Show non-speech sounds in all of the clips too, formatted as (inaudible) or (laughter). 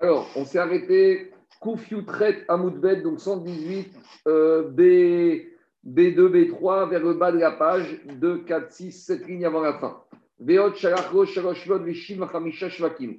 Alors, on s'est arrêté, Koufiou traite Amoudbet, donc 118 euh, B, B2, B3, vers le bas de la page, 2, 4, 6, 7 lignes avant la fin.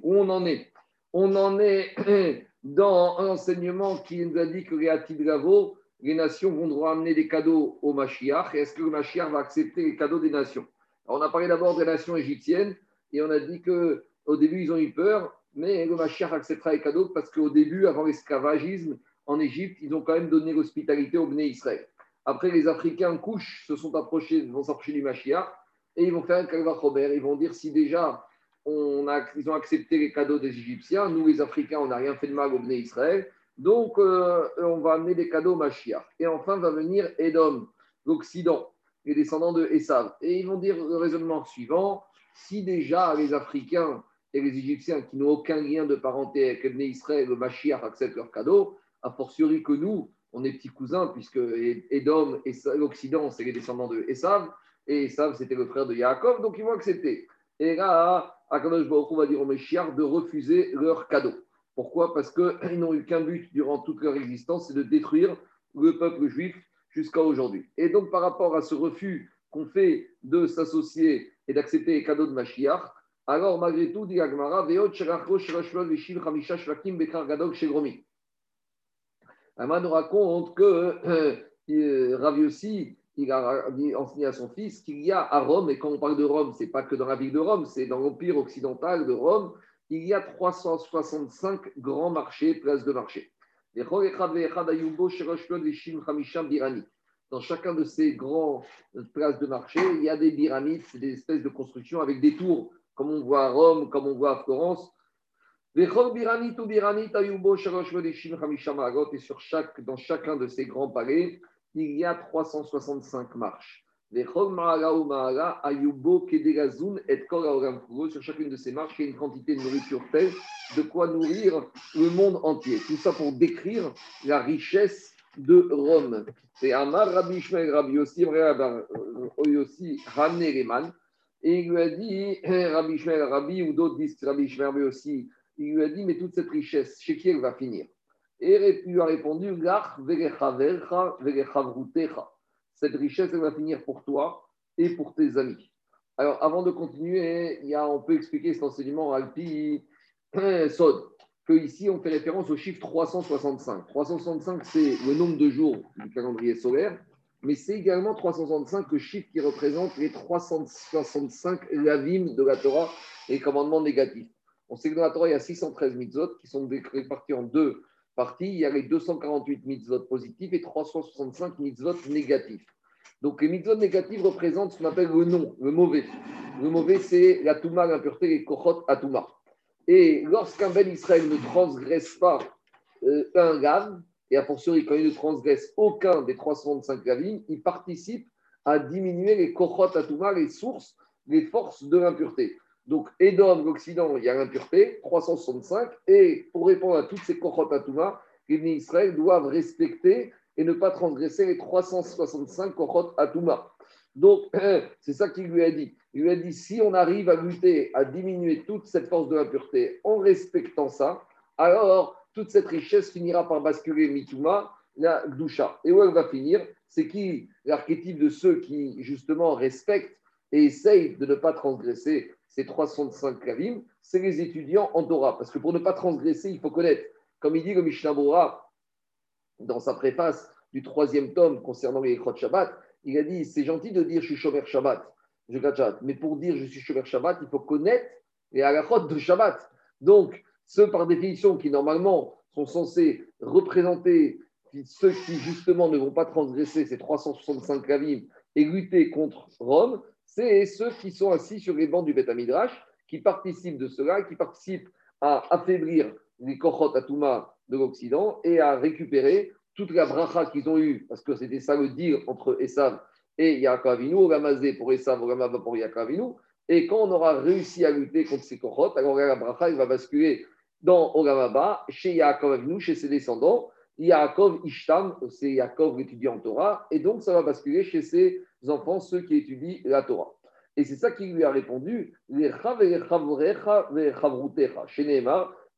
Où on en est? On en est (clears throat) dans un enseignement qui nous a dit que les Atidravo, les nations vont devoir amener des cadeaux au Mashiach. Est-ce que le Mashiach va accepter les cadeaux des nations? On a parlé d'abord des nations égyptiennes et on a dit qu'au début, ils ont eu peur, mais le Mashiach acceptera les cadeaux parce qu'au début, avant l'esclavagisme en Égypte, ils ont quand même donné l'hospitalité au Bnei Israël. Après, les Africains couchent, se sont approchés, vont s'approcher du Mashiach et ils vont faire un Kalva Robert. Ils vont dire si déjà ils ont accepté les cadeaux des Égyptiens, nous les Africains, on n'a rien fait de mal au Bnei Israël, donc euh, on va amener des cadeaux au Mashiach. Et enfin va venir Edom, l'Occident, les descendants de Esav. Et ils vont dire le raisonnement suivant si déjà les Africains et les Égyptiens qui n'ont aucun lien de parenté avec le Bnei Israël, le Mashiach acceptent leurs cadeaux, a fortiori que nous, on est petits cousins, puisque Edom, l'Occident, c'est les descendants de Esav et Esav, c'était le frère de Yaakov, donc ils vont accepter. Et là, Akadosh Baruch va dire aux Meshiach de refuser leur cadeau. Pourquoi? Parce qu'ils (clears throat) n'ont eu qu'un but durant toute leur existence, c'est de détruire le peuple juif jusqu'à aujourd'hui. Et donc, par rapport à ce refus qu'on fait de s'associer et d'accepter les cadeaux de Mashiach, alors malgré tout, dit Agmara, Veot Vishil Chamisha Shvakim Bekar Gadog Shegromi. Ama nous raconte que euh, Rav il a enseigné à son fils qu'il y a à Rome, et quand on parle de Rome, ce n'est pas que dans la ville de Rome, c'est dans l'empire occidental de Rome, il y a 365 grands marchés, places de marché. Dans chacun de ces grands places de marché, il y a des pyramides, c'est des espèces de constructions avec des tours, comme on voit à Rome, comme on voit à Florence. Et sur chaque, dans chacun de ces grands palais, il y a 365 marches. Sur chacune de ces marches, il y a une quantité de nourriture telle de quoi nourrir le monde entier. Tout ça pour décrire la richesse de Rome. C'est Amar Rabbi Ishmael Rabbi Yossi, Yossi Reman. Et il lui a dit, Rabbi Ishmael Rabbi, ou d'autres disent Rabbi Ishmael aussi, il lui a dit, mais toute cette richesse, chez qui elle va finir? Et il lui a répondu Cette richesse, elle va finir pour toi et pour tes amis. Alors, avant de continuer, il y a, on peut expliquer cet enseignement Alpi Sod, que ici on fait référence au chiffre 365. 365, c'est le nombre de jours du calendrier solaire, mais c'est également 365 le chiffre qui représente les 365 lavim de la Torah, les commandements négatifs. On sait que dans la Torah, il y a 613 mitzvot qui sont répartis en deux partie, il y a les 248 mitzvot positifs et 365 mitzvot négatifs. Donc les mitzvot négatifs représentent ce qu'on appelle le non, le mauvais. Le mauvais, c'est la touma, l'impureté, les kochot touma. Et lorsqu'un bel Israël ne transgresse pas euh, un gav, et a fortiori quand il ne transgresse aucun des 365 gavim, il participe à diminuer les kochot touma, les sources, les forces de l'impureté. Donc, Edom, l'Occident, il y a l'impureté, 365. Et pour répondre à toutes ces Kochot Atouma, les Israël doivent respecter et ne pas transgresser les 365 Kochot. Donc, (clears throat) c'est ça qu'il lui a dit. Il lui a dit si on arrive à lutter, à diminuer toute cette force de l'impureté en respectant ça, alors toute cette richesse finira par basculer Mituma, la Gdusha. Et où elle va finir? C'est qui l'archétype de ceux qui, justement, respectent et essayent de ne pas transgresser ces 365 kavim, c'est les étudiants en Torah. Parce que pour ne pas transgresser, il faut connaître. Comme il dit le Mishnah Bora, dans sa préface du troisième tome concernant les Echot Shabbat, il a dit c'est gentil de dire je suis Shomer Shabbat, je mais pour dire je suis Shomer Shabbat, il faut connaître les halachot de Shabbat. Donc, ceux par définition qui normalement sont censés représenter ceux qui justement ne vont pas transgresser ces 365 kavim et lutter contre Rome, c'est ceux qui sont assis sur les bancs du Beth qui participent de cela, qui participent à affaiblir les Kochot Atuma de l'Occident et à récupérer toute la bracha qu'ils ont eue, parce que c'était ça le dire entre Esav et Yaakov Avinu, Ogamazé pour Esav, Ogamaba pour Yaakov Avinu. Et quand on aura réussi à lutter contre ces Kochot, alors la bracha, va basculer dans Ogamaba, chez Yaakov Avinu, chez ses descendants. Yaakov Ishtam, c'est Yaakov l'étudiant en Torah, et donc ça va basculer chez ses enfants, ceux qui étudient la Torah. Et c'est ça qu'il lui a répondu, chez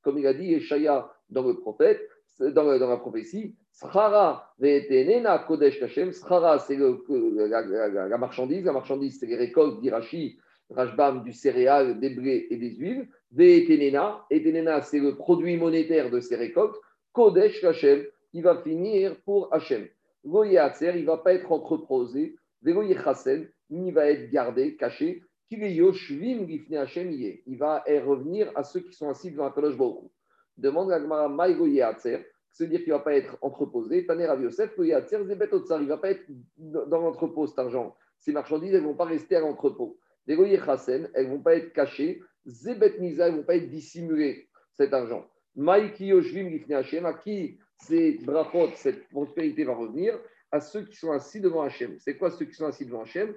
comme il a dit Eshaya dans le prophète, dans, la prophétie, Srara Kodesh c'est la, marchandise. La marchandise, c'est les récoltes d'Irachi, Rajbam, du céréal, des blés et des huiles. Ve'etenena. Etenena, c'est le produit monétaire de ces récoltes. Kodesh Kashem, qui va finir pour Hachem. Goyatzer, il ne va pas être entreposé. Vegoye il va être gardé, caché. Il va revenir à ceux qui sont assis devant Akadosh Baruch Demande à Gmara Maïgo Yatzer, c'est-à-dire qu'il ne va pas être entreposé. Taner Rav Yosef, Yatzer, il ne va pas être dans l'entrepôt cet argent. Ces marchandises, elles ne vont pas rester à l'entrepôt. Les Chasen, elles ne vont pas être cachées. Zebet Nisa, elles ne vont pas être dissimulées, cet argent. Maïki Yoshvim Hashem, à qui ces brachot, cette prospérité va revenir? À ceux qui sont assis devant Hachem. C'est quoi ceux qui sont assis devant Hachem?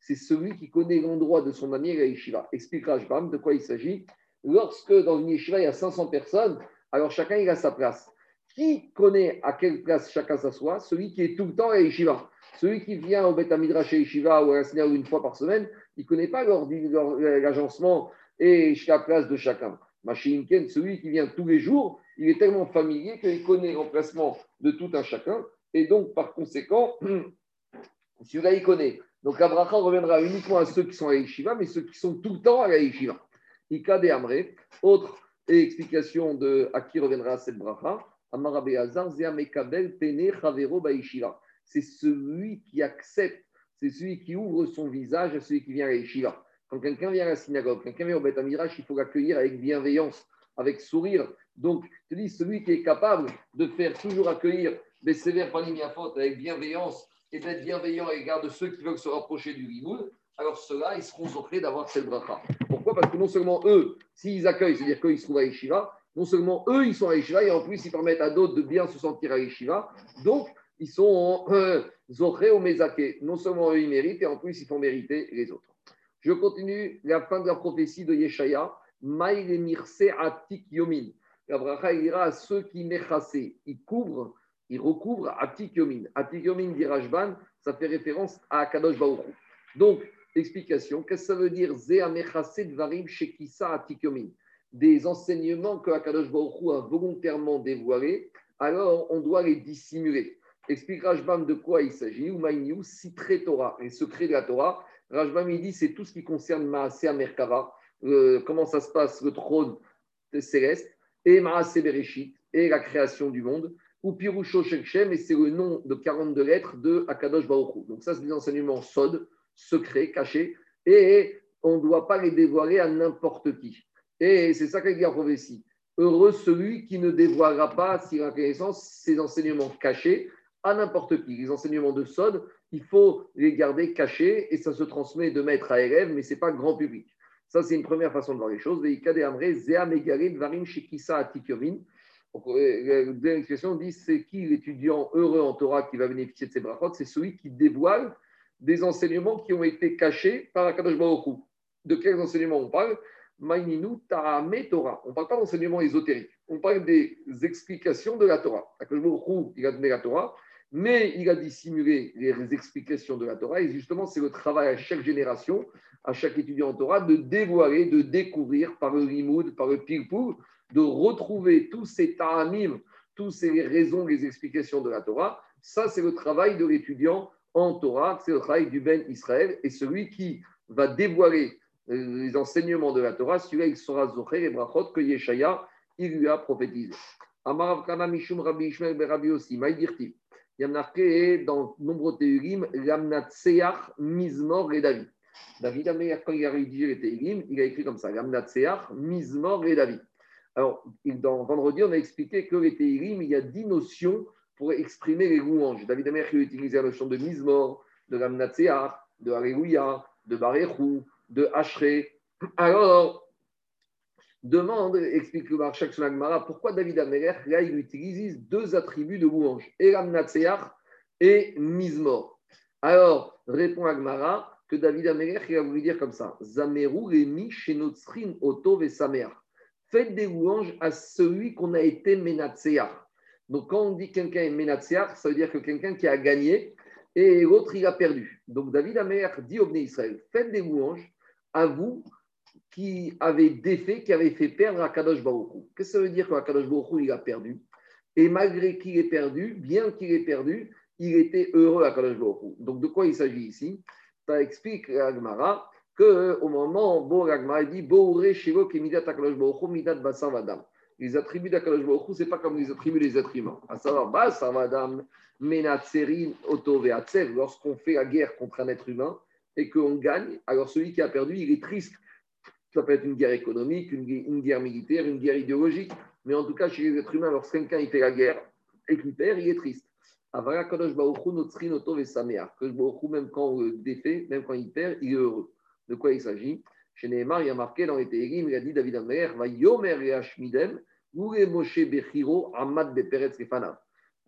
C'est celui qui connaît l'endroit de son ami yeshiva. Explique Rajbam de quoi il s'agit. Lorsque dans une yeshiva, il y a 500 personnes, alors chacun il a sa place. Qui connaît à quelle place chacun s'assoit? Celui qui est tout le temps à yeshiva. Celui qui vient au Beth Midrash Yeshiva ou à la une fois par semaine, il ne connaît pas l'agencement et la place de chacun. Machinken, celui qui vient tous les jours, il est tellement familier qu'il connaît l'emplacement de tout un chacun. Et donc, par conséquent, (clears throat) celui-là, il connaît. Donc, Abraham reviendra uniquement à ceux qui sont à Yeshiva, mais ceux qui sont tout le temps à la Yeshiva. Ika de Amré. Autre explication de à qui reviendra cette bracha. C'est celui qui accepte, c'est celui qui ouvre son visage à celui qui vient à la Quand quelqu'un vient à la synagogue, quelqu'un vient au Beth il faut l'accueillir avec bienveillance, avec sourire. Donc, je dis, celui qui est capable de faire toujours accueillir mais sévère par faute avec bienveillance et d'être bienveillant à l'égard de ceux qui veulent se rapprocher du limoud, alors ceux-là, ils seront offrés d'avoir cette bracha. Pourquoi? Parce que non seulement eux, s'ils accueillent, c'est-à-dire qu'ils se trouvent à Yeshiva, non seulement eux, ils sont à Yeshiva, et en plus, ils permettent à d'autres de bien se sentir à Yeshiva. Donc, ils sont euh, Zoché ou Mezake. Non seulement eux, ils méritent, et en plus, ils font mériter les autres. Je continue la fin de la prophétie de Yeshaya. Maïle Mirse Atik Yomin. La dira à ceux qui mechassé, ils couvrent il recouvre Atik Yomin. Atik Yomin dit Rajban, ça fait référence à Kadosh Baruch. Donc, explication, qu'est-ce que ça veut dire? Dvarim Shekisa Atik Yomin Des enseignements que Akadosh Baruch a volontairement dévoilés, alors on doit les dissimuler. Explique Rajban de quoi il s'agit, ou Maïniou, Citré Torah, les secrets de la Torah. Rajban, il dit c'est tout ce qui concerne Maaseh Merkava, euh, comment ça se passe, le trône céleste, et Maaseh Bereshit, et la création du monde ou Pirusho Shekshem, et c'est le nom de 42 lettres de Akadosh Baruch Donc ça, c'est des enseignements sodes, secrets, cachés, et on ne doit pas les dévoiler à n'importe qui. Et c'est ça qu'il dit en prophétie. Heureux celui qui ne dévoilera pas, s'il a connaissance, ces enseignements cachés à n'importe qui. Les enseignements de Sod, il faut les garder cachés et ça se transmet de maître à élève, mais ce n'est pas grand public. Ça, c'est une première façon de voir les choses. Euh, la l'expression dit c'est qui l'étudiant heureux en Torah qui va bénéficier de ces brachot C'est celui qui dévoile des enseignements qui ont été cachés par Akadosh Baruch De quels enseignements on parle? Maininu Ta'ame Torah. On ne parle pas d'enseignements ésotériques. On parle des explications de la Torah. Il a donné la Torah, mais il a dissimulé les explications de la Torah. Et justement, c'est le travail à chaque génération, à chaque étudiant en Torah, de dévoiler, de découvrir par le limoud, par le pilpul, de retrouver tous ces ta'amim, toutes ces raisons, les explications de la Torah. Ça, c'est le travail de l'étudiant en Torah, c'est le travail du Ben Israël. Et celui qui va dévoiler les enseignements de la Torah, celui-là, il sera zoché les brachot que Yeshaya, il lui a prophétisé. Amarav Kana Mishum Rabbi Ishmael Berabi aussi, Maïdirti. Il y a dans nombreux théorim, Lamnatseach Mizmor et David. David quand il a rédigé les théorim, il a écrit comme ça, Lamnatseach Mizmor et David. Alors, dans vendredi, on a expliqué que les Teirim, il y a dix notions pour exprimer les louanges. David Amer qui a utilisé la notion de Mizmor, de Ramnatseach, de Alléluia, de Barechou, de Hachré. Alors, demande, explique le Marchak Mara, pourquoi David Amer, là, il utilise deux attributs de louange, et Ramnatseach et Mizmor. Alors, répond Agmara que David Amer, il a voulu dire comme ça Zameru remi shenotsrin oto samer faites des louanges à celui qu'on a été Menatseach. Donc, quand on dit quelqu'un est Menatseach, ça veut dire que quelqu'un qui a gagné et l'autre, il a perdu. Donc, David Amer dit au Bnei Israël faites des louanges à vous qui avait défait, qui avait fait perdre à Kadosh Baruch Qu'est-ce que ça veut dire que Kadosh Baruch il a perdu? Et malgré qu'il ait perdu, bien qu'il ait perdu, il était heureux à Kadosh Baruch Donc de quoi il s'agit ici? Ça explique Agmara qu'au moment où Agmara dit Shivo Kemidat Kadosh Baruch Midat Basar Vadam. Les attributs d'Akadosh Baruch ce n'est pas comme les attributs des êtres humains. À savoir, Basar Vadam, Menatserin, Oto Lorsqu'on fait la guerre contre un être humain et qu'on gagne, alors celui qui a perdu, il est triste ça peut être une guerre économique, une, guerre militaire, une guerre idéologique. Mais en tout cas, chez les êtres humains, lorsque quelqu'un fait la guerre et qu'il perd, il est triste. Avara Kadosh même quand on défait, même quand il perd, il est heureux. De quoi il s'agit? Chez Nehemar, il y a marqué dans les Téhérim, il a dit David Amer, va yomer Hashmidem, Moshe Bechiro, Amad Beperetz Refanav.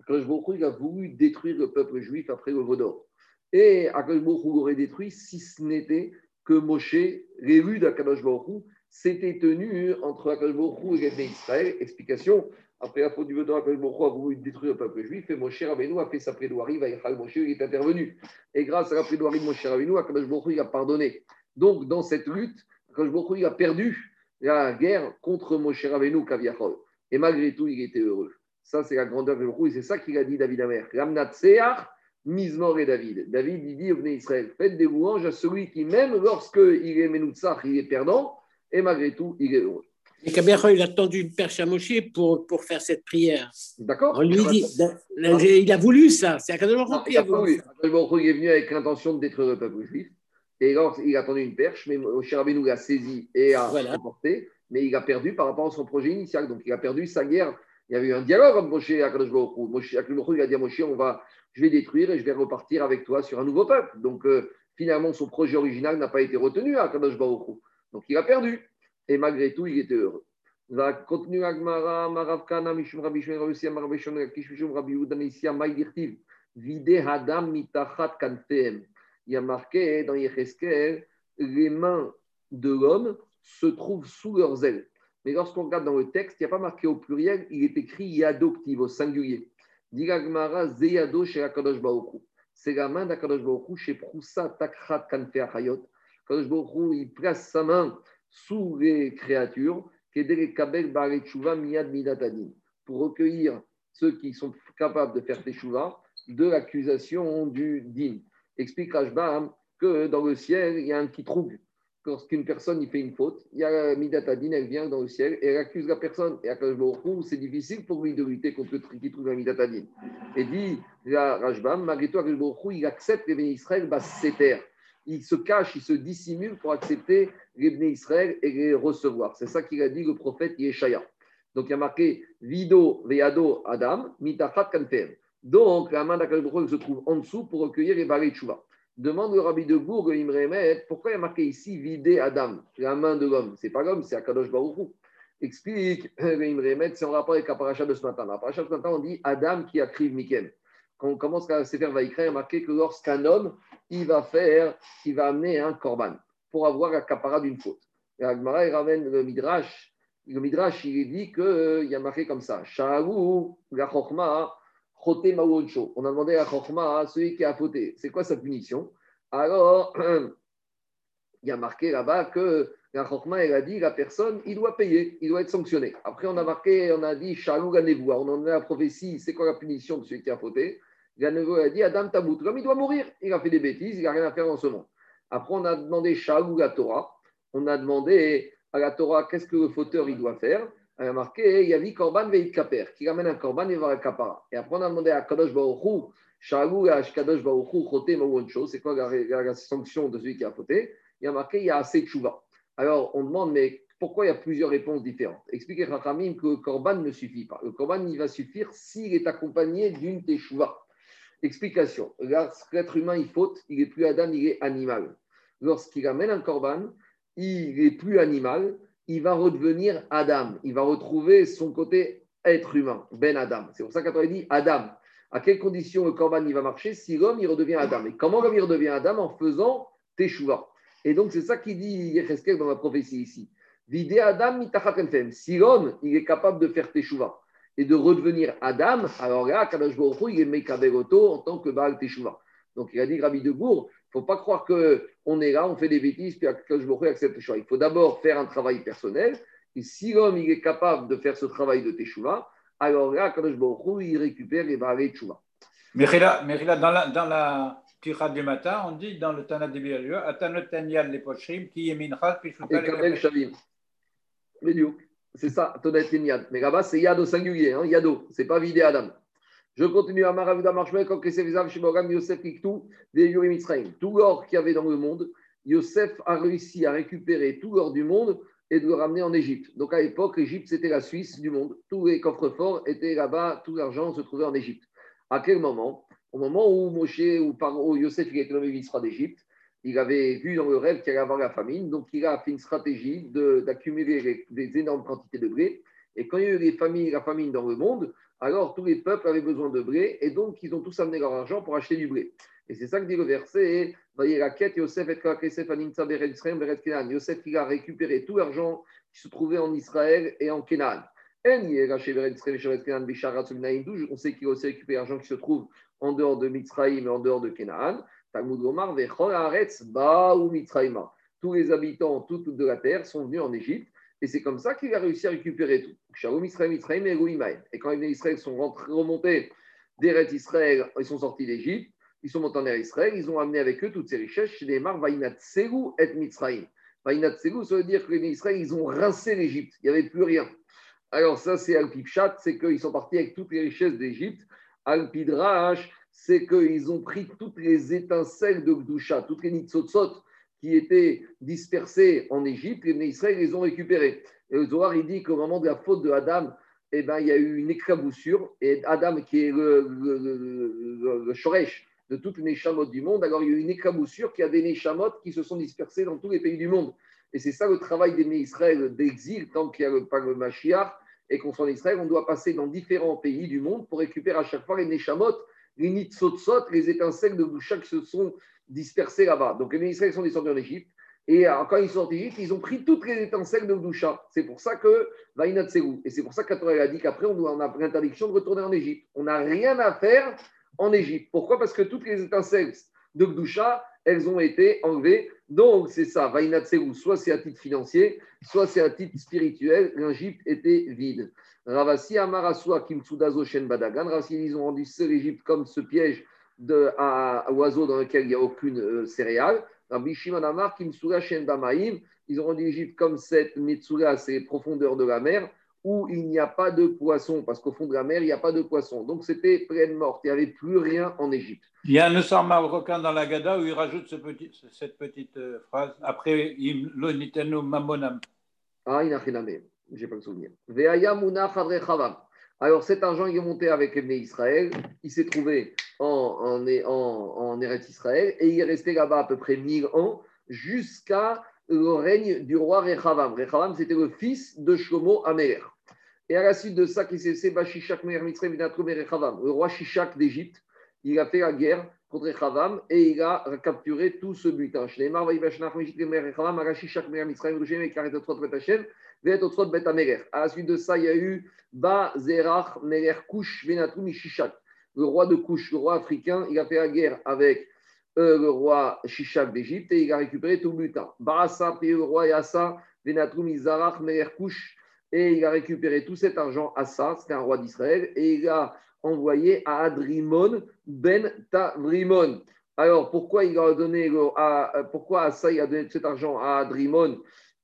Akadosh Baruch il a voulu détruire le peuple juif après le Vaudor. Et Akadosh Baruch l'aurait détruit si ce n'était que Moshe, l'élu d'Akadosh Baruch s'était tenu entre Akadosh Baruch et Israël. Explication après la faute du Vedor, Akadosh Baruch a voulu détruire le peuple juif et Moshe Rabbeinu a fait sa plaidoirie, Moshe il est intervenu. Et grâce à la plaidoirie de Moshe Rabbeinu, Akadosh Baruch a pardonné. Donc, dans cette lutte, Akadosh Baruch a perdu la guerre contre Moshe Rabbeinu, Kaviachol. Et malgré tout, il était heureux. Ça, c'est la grandeur de Baruch et c'est ça qu'il a dit David Amer. Ramnat Mismor et David. David, il dit au Israël, faites des louanges à celui qui, même lorsqu'il est Menoutsach, il est perdant, et malgré tout, il est heureux. Et Kabiachol, il a tendu une perche à Moshe pour, pour faire cette prière. D'accord. On lui dit, il a voulu ça. C'est Akadosh qui a voulu. Akadosh est venu avec l'intention de détruire le peuple juif. Et alors, il a tendu une perche, mais Moshe Rabbeinu l'a saisi et a voilà. mais il a perdu par rapport à son projet initial. Donc, il a perdu sa guerre. Il y avait eu un dialogue entre Moshe et Akadosh Baruch Moshe, il a dit à Moshe, on va, je vais détruire et je vais repartir avec toi sur un nouveau peuple. Donc euh, finalement, son projet original n'a pas été retenu à Kadosh Donc il a perdu. Et malgré tout, il était heureux. Vide Hadam Mitachat Kanfeem. Il y a marqué dans Yecheskel, les mains de l'homme se trouvent sous leurs ailes. Mais lorsqu'on regarde dans le texte, il n'y a pas marqué au pluriel, il est écrit Yadoktiv au singulier. C'est la main d'Akadosh Baruch chez Proussa Takrat Kanfe Achayot. Akadosh Baruch il place sa main sous les créatures, Miyad Midatadin, pour recueillir ceux qui sont capables de faire teshuva de l'accusation du din. Explique Rajbam que dans le ciel, il y a un petit trouble lorsqu'une personne il fait une faute, il y a Midatadine, elle vient dans le ciel et elle accuse la personne. Et à c'est difficile pour lui de lutter contre le qui trouve la Midatadine. Et dit la Rajbam, malgré tout, il accepte les bénis Israël, bah, c'est terre. Il se cache, il se dissimule pour accepter les bénis Israël et les recevoir. C'est ça qu'il a dit le prophète Yeshaya. Donc il y a marqué Vido Veado Adam, Mitachat Kanfer. Donc la main d'Akadosh se trouve en dessous pour recueillir les balais de Demande le rabbi de Bourg, Imremet, pourquoi il y a marqué ici vider Adam, la main de l'homme C'est pas l'homme, c'est Akadosh Baruchou. Explique (laughs) Imremet, c'est en rapport avec la de ce matin. La de ce matin, on dit Adam qui a crié Mikem. Quand on commence à se faire Vaikra, il y a marqué que lorsqu'un homme, il va faire, il va amener un korban pour avoir la d'une faute. Et Agmara, il ramène le Midrash. Le Midrash, il dit qu'il euh, y a marqué comme ça Sha'aru, la Chochma, on a demandé à Chokhma, celui qui a fauté, c'est quoi sa punition? Alors, (clears throat) il y a marqué là-bas que la Chokhma, elle a dit, la personne, il doit payer, il doit être sanctionné. Après, on a marqué, on a dit, Shalou on en a la prophétie, c'est quoi la punition de celui qui a fauté? Ganevo a dit, Adam Tabout, comme il doit mourir, il a fait des bêtises, il n'a rien à faire dans ce monde. Après, on a demandé Shalou la Torah, on a demandé à la Torah, qu'est-ce que le fauteur, il doit faire? Il a marqué, il y a vu Korban Veit Kaper, qui ramène un Korban et va Kapara. Et après, on a demandé à Kadosh Baruchou, Shalou à Kadosh Baruchou, Choté Mawoncho, c'est quoi la, sanction de celui qui a fauté? Il y a marqué, il y a assez de chouva. Alors, on demande, mais pourquoi il y a plusieurs réponses différentes? Expliquez Rachamim que le Korban ne suffit pas. Le Korban, il va suffire s'il est accompagné d'une Teshuvah. Explication. L'être humain, il faute, il est plus Adam, il est animal. Lorsqu'il amène un Korban, il est plus animal il va redevenir Adam. Il va retrouver son côté être humain, Ben Adam. C'est pour ça qu'on dit Adam. À quelles conditions le Corban il va marcher si l'homme il redevient Adam? Et comment l'homme il redevient Adam? En faisant Teshuvah. Et donc c'est ça qu'il dit Yecheskel dans la prophétie ici. Vide Adam Si l'homme il est capable de faire Teshuvah et de redevenir Adam, alors là, Kadosh Baruch il est Mekabegoto en tant que Baal Teshuvah. Donc il a dit Rabbi de Bourg, faut pas croire qu'on est là, on fait des bêtises, puis que je accepte le choix. Il faut d'abord faire un travail personnel. Et si l'homme il est capable de faire ce travail de Teshuvah, alors là, quand je il récupère les barrés de Teshuvah. Mais là, dans la, dans la Tira du matin, on dit dans le Tana de Bialieu, Atanot Tanyal les pochrim, qui est minchal, puis Shavim. C'est ça, Tonat Tanyal. Mais là-bas, c'est Yado singulier, hein, Yado, c'est pas vidé Adam. Je continue à Maravuda Marshmel, quand Yosef Iktou, des Yurim Israël. Tout l'or qu'il y avait dans le monde, Yosef a réussi à récupérer tout l'or du monde et de le ramener en Égypte. Donc à l'époque, l'Égypte, c'était la Suisse du monde. Tous les coffres forts étaient là-bas, tout l'argent se trouvait en Égypte. À quel moment? Au moment où Moshe ou Paro, Yosef il a été nommé ministre d'Égypte, il avait vu dans le rêve qu'il allait avoir la famine, donc il a fait une stratégie d'accumuler des énormes quantités de blé. Et quand il y a eu les familles, la famine dans le monde, alors tous les peuples avaient besoin de blé et donc ils ont tous amené leur argent pour acheter du blé. Et c'est ça que dit le verset Voyez la quête, Yosef et Yosef il a récupéré tout l'argent qui se trouvait en Israël et en Canaan. On sait qu'il a aussi récupéré l'argent qui se trouve en dehors de Mitzrayim et en dehors de Canaan. Tous les habitants toutes de la terre sont venus en Égypte et c'est comme ça qu'il a réussi à récupérer tout. Et quand les Israël sont remontés d'Eret Israël, ils sont sortis d'Égypte, ils sont montés en Israël, ils ont amené avec eux toutes ces richesses chez les Vainat Tsegu et Mitzrayim. Vainat Tsegu, ça veut dire que les Israël, ils ont rincé l'Égypte, il n'y avait plus rien. Alors ça, c'est Al-Pipchat, c'est qu'ils sont partis avec toutes les richesses d'Égypte. Al-Pidrash, c'est qu'ils ont pris toutes les étincelles de Gdusha, toutes les nitzotzot qui étaient dispersés en Égypte, les Israël les ont récupérés. Et le Zohar, il dit qu'au moment de la faute de Adam, eh ben, il y a eu une éclaboussure, et Adam, qui est le, le, shoresh de toutes les Neshamot du monde, alors il y a eu une éclaboussure qui a des Neshamot qui se sont dispersés dans tous les pays du monde. Et c'est ça le travail des Israël d'exil, tant qu'il n'y a pas le Mashiach et qu'on soit en Israël, on doit passer dans différents pays du monde pour récupérer à chaque fois les Neshamot, les Nitzotzot, les étincelles de Boucha qui se sont dispersés là-bas. Donc les Israël sont descendus en Égypte. Et euh, quand ils sont sortis ils ont pris toutes les étincelles de Boucha. C'est pour ça que Vainat Et c'est pour ça qu'Atorah a dit qu'après, on, a l'interdiction de retourner en Égypte. On n'a rien à faire en Égypte. Pourquoi? Parce que toutes les étincelles de Gdusha, elles ont été enlevées. Donc, c'est ça, Vainat soit c'est à titre financier, soit c'est à titre spirituel. L'Égypte était vide. Ravasi Amarasua Kimtsudazo Shen Badagan. Ravasi, ils ont rendu l'Égypte comme ce piège de, à, oiseau dans lequel il n'y a aucune euh, céréale. Rabbi Shimon Amar Kimtsura Shen Bamaim. Ils ont rendu l'Égypte comme cette Mitsura, c'est les profondeurs de la mer où il n'y a pas de poisson, parce qu'au fond de la mer, il n'y a pas de poisson. Donc c'était pleine morte, il n'y avait plus rien en Égypte. Il y a un Nessar marocain dans la Gada où il rajoute ce petit, cette petite euh, phrase. Après, l'onitenu mamonam. Ah, il n'a rien à je n'ai pas le souvenir. Alors cet argent, il est monté avec les Israël, il s'est trouvé en, en, Eretz Israël et il est resté là-bas à peu près 1000 ans jusqu'à le règne du roi Rechavam. Rechavam, c'était le fils de Shlomo Amer. Et à la suite de ça, qui s'est Shishak Mitzrayim Rechavam, le roi Shishak d'Égypte, il a fait la guerre contre Rechavam et il a capturé tout ce butin. À la suite de ça, il y a eu Ba Zerach Meler Kush Venatum Shishak. Le roi de Kush, le roi africain, il a fait la guerre avec euh, le roi Shishak d'Égypte et il a récupéré tout le butin. Barassa, puis le roi Yassa, Venatum Izarach, Kush, et il a récupéré tout cet argent à ça, c'était un roi d'Israël, et il a envoyé à Adrimon ben Tavrimon. Alors pourquoi il a donné à, pourquoi Assa il a donné cet argent à Adrimon?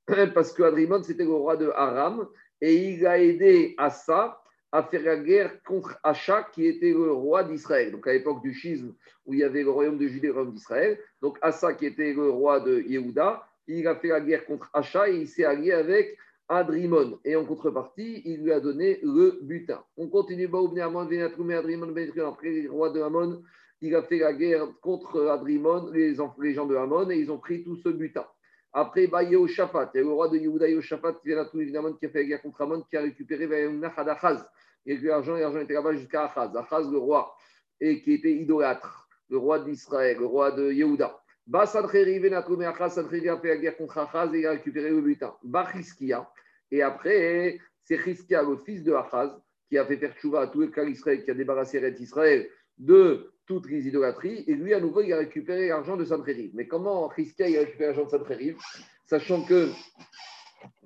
(coughs) Parce que Adrimon c'était le roi de Aram et il a aidé Assa à faire la guerre contre Acha, qui était le roi d'Israël. Donc à l'époque du schisme, où il y avait le royaume de Judée et le royaume d'Israël. Donc Asa, qui était le roi de Yehuda, il a fait la guerre contre Acha et il s'est allié avec Adrimon. Et en contrepartie, il lui a donné le butin. On continue. Après les rois de Hamon, il a fait la guerre contre Adrimon, les, gens de Hamon, et ils ont pris tout ce butin. Après, bah, Yehoshaphat, le roi de Yehuda, Yehoshaphat, qui évidemment, qui a fait la guerre contre Amon, qui a récupéré Achaz. Et l'argent, l'argent était là-bas jusqu'à Achaz. Achaz, le roi, et qui était idolâtre, le roi d'Israël, le roi de Yehuda. Basadreri, Venatoum, Achaz, Sadreri a fait la guerre contre Achaz et il a récupéré le butin. Bachiskia. Et après, c'est Chiskia, le fils de Achaz, qui a fait faire tchouva à tout le cas Israël, qui a débarrassé Israël de toutes les idolâtries. Et lui, à nouveau, il a récupéré l'argent de Sancheriv. Mais comment Riskia a récupéré l'argent de Sancheriv Sachant que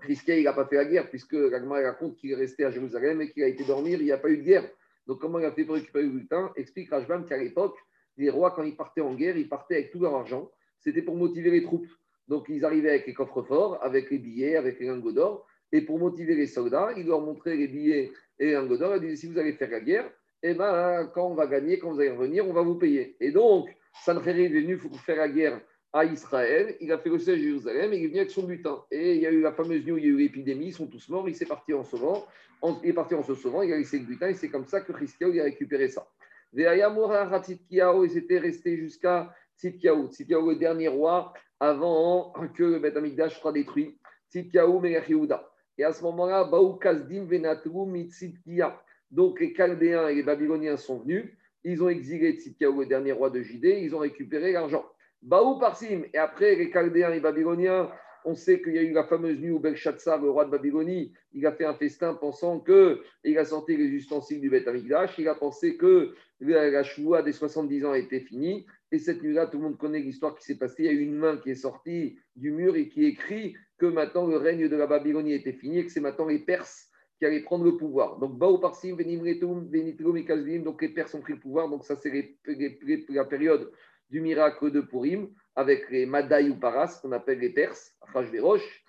il n'a pas fait la guerre, puisque l'Agma raconte qu'il est resté à Jérusalem et qu'il a été dormir, il n'y a pas eu de guerre. Donc, comment il a fait pour récupérer le bulletin? Explique Rajbam qu'à l'époque, les rois, quand ils partaient en guerre, ils partaient avec tout leur argent. C'était pour motiver les troupes. Donc, ils arrivaient avec les coffres forts, avec les billets, avec les lingots d'or. Et pour motiver les soldats, ils leur montraient les billets et les lingots d'or. Ils disaient si vous allez faire la guerre, eh ben, quand on va gagner, quand vous allez revenir, on va vous payer. Et donc, Sancheriv est venu pour faire la guerre à Israël. Il a fait le siège Jérusalem et il est venu avec son butin. Et il y a eu la fameuse nuit il y a eu l'épidémie, ils sont tous morts. Il s'est parti en sauvant. il est parti en se sauvant, il a laissé le butin et c'est comme ça que Christian a récupéré ça. Ils étaient restés jusqu'à Tzitkiaou. Tzitkiaou, le dernier roi, avant que le Beth Amikdash soit détruit. Tzitkiaou, Melech Et à ce moment-là, Baou Kazdim Venatru Mitzitkia. Donc les Chaldéens et les Babyloniens sont venus. Ils ont exilé Tzitkiaou, le dernier roi de Judée. Ils ont récupéré l'argent. Baou Parsim. Et après, les Chaldéens et les Babyloniens on sait qu'il y a eu la fameuse nuit où Belshazzar, le roi de Babylonie, il a fait un festin pensant que il a sorti les ustensiles du Beth Amikdash. Il a pensé que la choua des 70 ans était finie. Et cette nuit-là, tout le monde connaît l'histoire qui s'est passée. Il y a eu une main qui est sortie du mur et qui écrit que maintenant le règne de la Babylonie était fini et que c'est maintenant les Perses qui allaient prendre le pouvoir. Donc, Bao Parsim, Venimretum, et donc les Perses ont pris le pouvoir. Donc, ça, c'est la période du miracle de Purim avec les Madaï ou Paras, qu'on appelle les Perses, Achashverosh.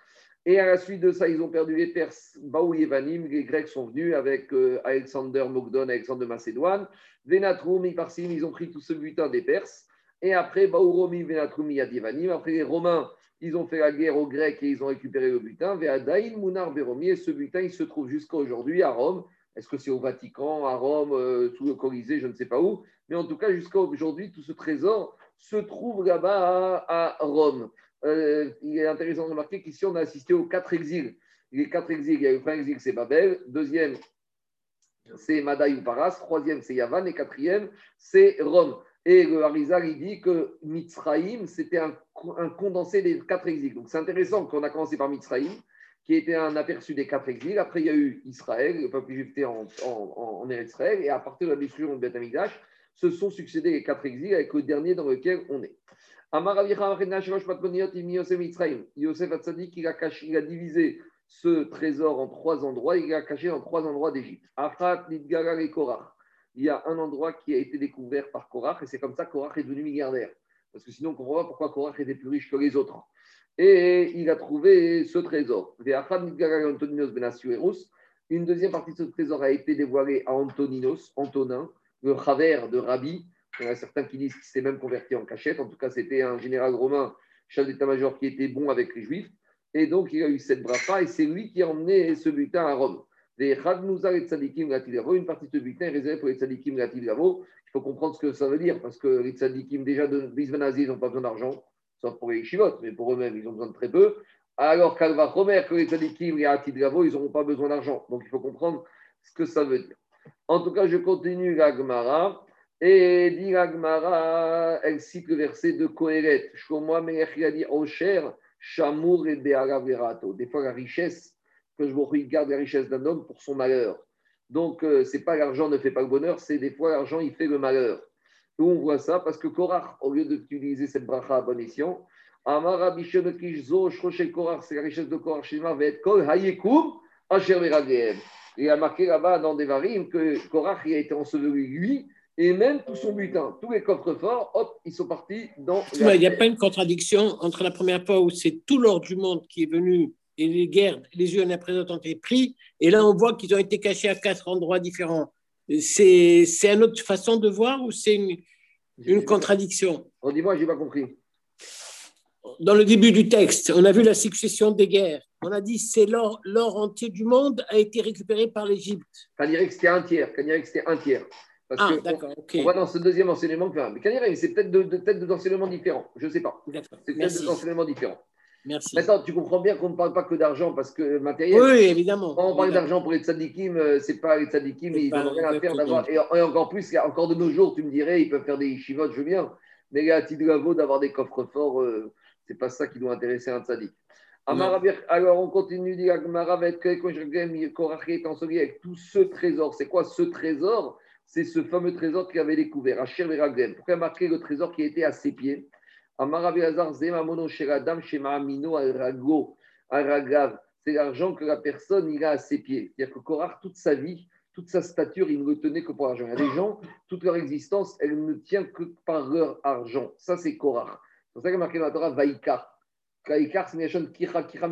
Et à la suite de ça, ils ont perdu les Perses, Baou Yevanim, les Grecs sont venus avec euh, Alexander Mogdon, Alexandre de Macédoine, Venatrum, Parsim, ils ont pris tout ce butin des Perses. Et après, Baouromi, Venatrum, Yadivanim, après les Romains, ils ont fait la guerre aux Grecs et ils ont récupéré le butin. Veadaïn, Munar, Véromi, et ce butin, il se trouve jusqu'à aujourd'hui à Rome. Est-ce que c'est au Vatican, à Rome, euh, sous le Colisée, je ne sais pas où. Mais en tout cas, jusqu'à aujourd'hui, tout ce trésor, se trouve là-bas à, Rome. Euh, il est intéressant de remarquer qu'ici, on a assisté aux quatre exils. Les quatre exils, il y a le premier exil, c'est Babel. Deuxième, c'est Madaï ou Paras. Troisième, c'est Yavan. Et quatrième, c'est Rome. Et le Harizal, il dit que Mitzraïm, c'était un, condensé des quatre exils. Donc c'est intéressant qu'on a commencé par Mitzraïm, qui était un aperçu des quatre exils. Après, il y a eu Israël, le peuple juif en, en, en. Et à partir de la destruction de Beth Amikdash, se sont succédés les quatre exils avec le dernier dans lequel on est. Yosef Hatzadik, il a, caché, il a divisé ce trésor en trois endroits, il l'a caché en trois endroits d'Égypte. Afrat, Nidgarar et Korach. Il y a un endroit qui a été découvert par Korach et c'est comme ça que Korach est devenu milliardaire. Parce que sinon, on ne comprend pas pourquoi Korach était plus riche que les autres. Et il a trouvé ce trésor. Une deuxième partie de ce trésor a été dévoilée à Antoninos, Antonin, le Chaver de Rabbi. Il y en a certains qui disent qu'il s'est même converti en cachette. En tout cas, c'était un général romain, chef d'état-major, qui était bon avec les Juifs. Et donc, il a eu cette brafa et c'est lui qui a emmené ce butin à Rome. Une partie de butin réservée pour les tzadikim Il faut comprendre ce que ça veut dire parce que les tzadikim, déjà de ils n'ont pas besoin d'argent, sauf pour les chivotes, mais pour eux-mêmes, ils ont besoin de très peu. Alors qu'Alva Romer, que les tzadikim, les Gavo, ils n'auront pas besoin d'argent. Donc, il faut comprendre ce que ça veut dire. En tout cas, je continue l'Agmara. Et dit l'Agmara, elle cite le verset de. Shlomo dit Osher, Shamour et. Des fois, la richesse, que je vous regarde la richesse d'un homme pour son malheur. Donc, euh, c'est pas l'argent ne fait pas le bonheur, c'est des fois l'argent, il fait le malheur. Où on voit ça Parce que Korach, au lieu d'utiliser cette bracha à bon escient, Amara Bishon Kishzo, Korach, c'est la richesse de Korach, Shema, va être Kol Hayekum, Asher il a marqué là-bas dans des varines que Korach a été enseveli lui et même tout son butin. Tous les coffres forts, hop, ils sont partis dans. Il n'y a pas une contradiction entre la première fois où c'est tout l'or du monde qui est venu et les guerres, les yeux après ont été pris, et là on voit qu'ils ont été cachés à quatre endroits différents. C'est une autre façon de voir ou c'est une, une contradiction? On dit moi, j'ai pas compris dans le début du texte, on a vu la succession des guerres. On a dit c'est l'or, entier du monde a été récupéré par l'Égypte. que c'était un tiers. que c'était un tiers. Parce ah, d'accord, on, voit dans ce deuxième enseignement que. Mais c'est peut-être deux, peut enseignements différents. Je ne sais pas. C'est peut-être deux enseignements différents. Merci. Maintenant, tu comprends bien qu'on ne parle pas que d'argent parce que matériel. Oui, évidemment. Quand on parle d'argent pour les tzadikim, euh, c'est pas les tzadikim, ils n'ont rien à faire d'avoir. Et, encore plus, encore de nos jours, tu me dirais, ils peuvent faire des yeshivot, je veux bien. Mais à titre d'avoir des coffres forts. Euh, c'est pas ça qui doit intéresser un tzaddik. Alors, on continue, dit est enseveli avec tout ce trésor. C'est quoi ce trésor? C'est ce fameux trésor qu'il avait découvert, à. Pourquoi marqué le trésor qui était à ses pieds? C'est l'argent que la personne il a à ses pieds. C'est-à-dire que Korach, toute sa vie, toute sa stature, il ne le tenait que pour l'argent. Il y a des gens, toute leur existence, elle ne tient que par leur argent. Ça, c'est Korach. C'est pour ça qu'il a marqué dans la Torah c'est une Kira Kira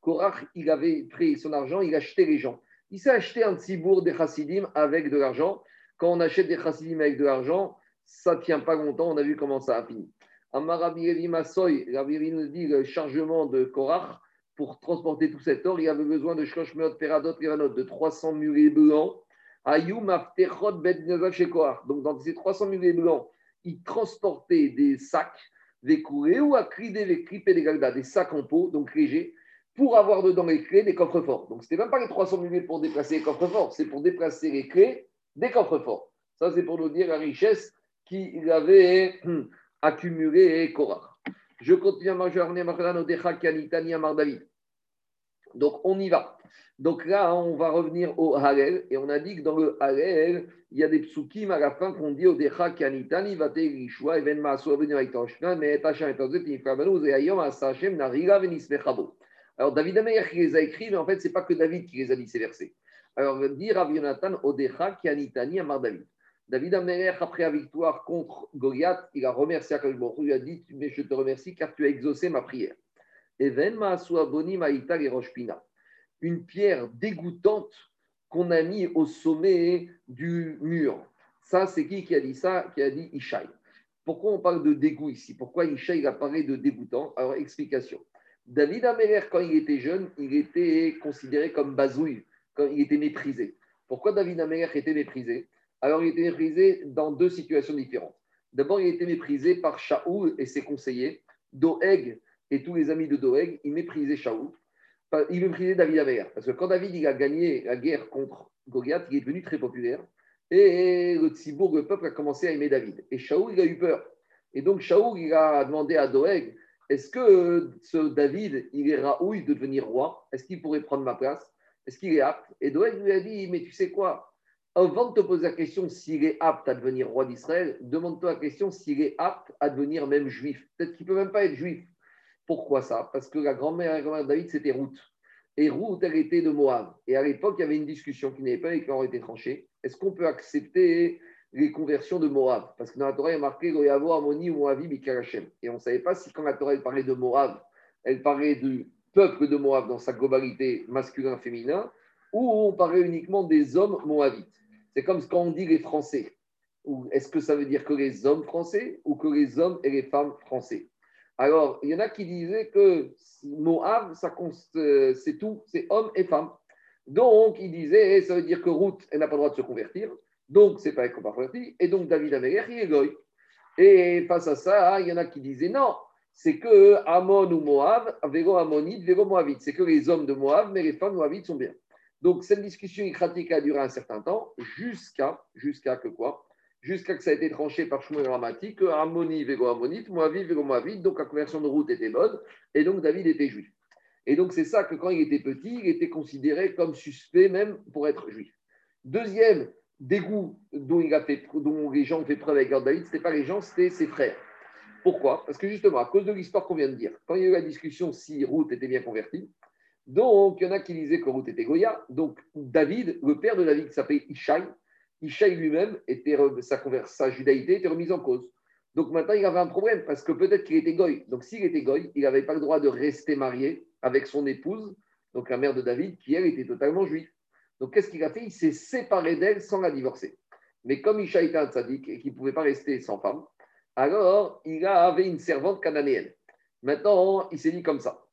Korach, il avait pris son argent, il achetait les gens. Il s'est acheté un tzibour des chassidim avec de l'argent. Quand on achète des chassidim avec de l'argent, ça ne tient pas longtemps. On a vu comment ça a fini. Amarabi Masoy, nous dit le chargement de Korach pour transporter tout cet or, il avait besoin de Peradot de 300 mulets blancs. Ayum Aftechot Bet chez Korach. Donc dans ces 300 mulets blancs, il transportait des sacs, des courés ou à crider les des galdas, des sacs en peau, donc légers, pour avoir dedans les clés des coffres forts. Donc, ce n'était même pas les 300 mulets pour déplacer les coffres forts, c'est pour déplacer les clés des coffres forts. Ça, c'est pour nous dire la richesse qu'il avait (clears throat) hum, accumulée Korach. Je continue à Donc, on y va. Donc là, on va revenir au Halel. Et on a dit que dans le Halel, il y a des psukim à la fin qu'on dit au Decha Kanitani, Vate Rishwa, Even Maasu, Avenu Aitoshna, Mais Tachem Etazet, Niframanu, Zeyayom, Asachem, Nariga, Venismechabo. Alors, David Ameyer qui les a écrits, mais en fait, ce n'est pas que David qui les a dit ces versets. Alors, dit Rav Yonatan, Odecha, Kianitani, Amar David. David Ameyer, après la victoire contre Goliath, il a remercié Akash Il lui a dit Mais je te remercie car tu as exaucé ma prière. Et. Une pierre dégoûtante qu'on a mis au sommet du mur. Ça, c'est qui qui a dit ça Qui a dit Ishaï. Pourquoi on parle de dégoût ici? Pourquoi Ishaï apparaît de dégoûtant? Alors, explication. David Améler, quand il était jeune, il était considéré comme bazouille, quand il était méprisé. Pourquoi David Améler était méprisé? Alors, il était méprisé dans deux situations différentes. D'abord, il était méprisé par Shaoul et ses conseillers. Doeg et tous les amis de Doeg, ils méprisaient Shaoul. Il méprisait David Améler. Parce que quand David il a gagné la guerre contre Goliath, il est devenu très populaire. Et le Tzibourg, le peuple, a commencé à aimer David. Et Shaoul, il a eu peur. Et donc, Shaoul, il a demandé à Doeg est-ce que ce David, il est raouille de devenir roi? Est-ce qu'il pourrait prendre ma place? Est-ce qu'il est apte? Et Doeg lui a dit, mais tu sais quoi? Avant de te poser la question s'il est apte à devenir roi d'Israël, demande-toi la question s'il est apte à devenir même juif. Peut-être qu'il ne peut même pas être juif. Pourquoi ça? Parce que la grand-mère grand de David, c'était Ruth. Et Ruth, elle était de Moab. Et à l'époque, il y avait une discussion qui n'avait pas été tranchée. Est-ce qu'on peut accepter les conversions de Moab? Parce que dans la Torah, il y a marqué Goyavo, Amoni Moavi, Mikarachem. Et on ne savait pas si quand la Torah elle parlait de Moab, elle parlait du peuple de Moab dans sa globalité masculin-féminin, ou on parlait uniquement des hommes moabites. C'est comme quand on dit les Français. Est-ce que ça veut dire que les hommes français ou que les hommes et les femmes français? Alors, il y en a qui disaient que Moab, euh, c'est tout, c'est hommes et femmes. Donc, il disait, ça veut dire que Ruth, elle n'a pas le droit de se convertir. Donc, c'est pas converti. Et donc, David Améler, il est goy. Et face à ça, il y en a qui disaient non, c'est que Amon ou Moab, Véro Ammonite, Véro Moabite. C'est que les hommes de Moab, mais les femmes Moabites sont bien. Donc, cette discussion pratique a duré un certain temps, jusqu'à jusqu'à que quoi? Jusqu'à que ça a été tranché par Shmuel Ramati, que Ammoni, Véro Ammonite, Moabite, Véro Moabite. Donc, la conversion de route était bonne. Et donc, David était juif. Et donc, c'est ça que quand il était petit, il était considéré comme suspect même pour être juif. Deuxième dégoût dont, fait, dont les gens ont fait preuve avec David, ce n'était pas les gens, c'était ses frères. Pourquoi? Parce que justement, à cause de l'histoire qu'on vient de dire, quand il y a eu la discussion si Ruth était bien convertie, donc il y en a qui disaient que Ruth était Goya, donc David, le père de David s'appelait Ishaï, Ishaï lui-même, était, sa, sa judaïté était remise en cause. Donc maintenant, il avait un problème parce que peut-être qu'il était goy. Donc s'il était goy, il n'avait pas le droit de rester marié avec son épouse, donc la mère de David, qui elle était totalement juive. Donc, qu'est-ce qu'il a fait? Il s'est séparé d'elle sans la divorcer. Mais comme Isha était un tzaddik et qu'il ne pouvait pas rester sans femme, alors il avait une servante cananéenne. Maintenant, il s'est dit comme ça.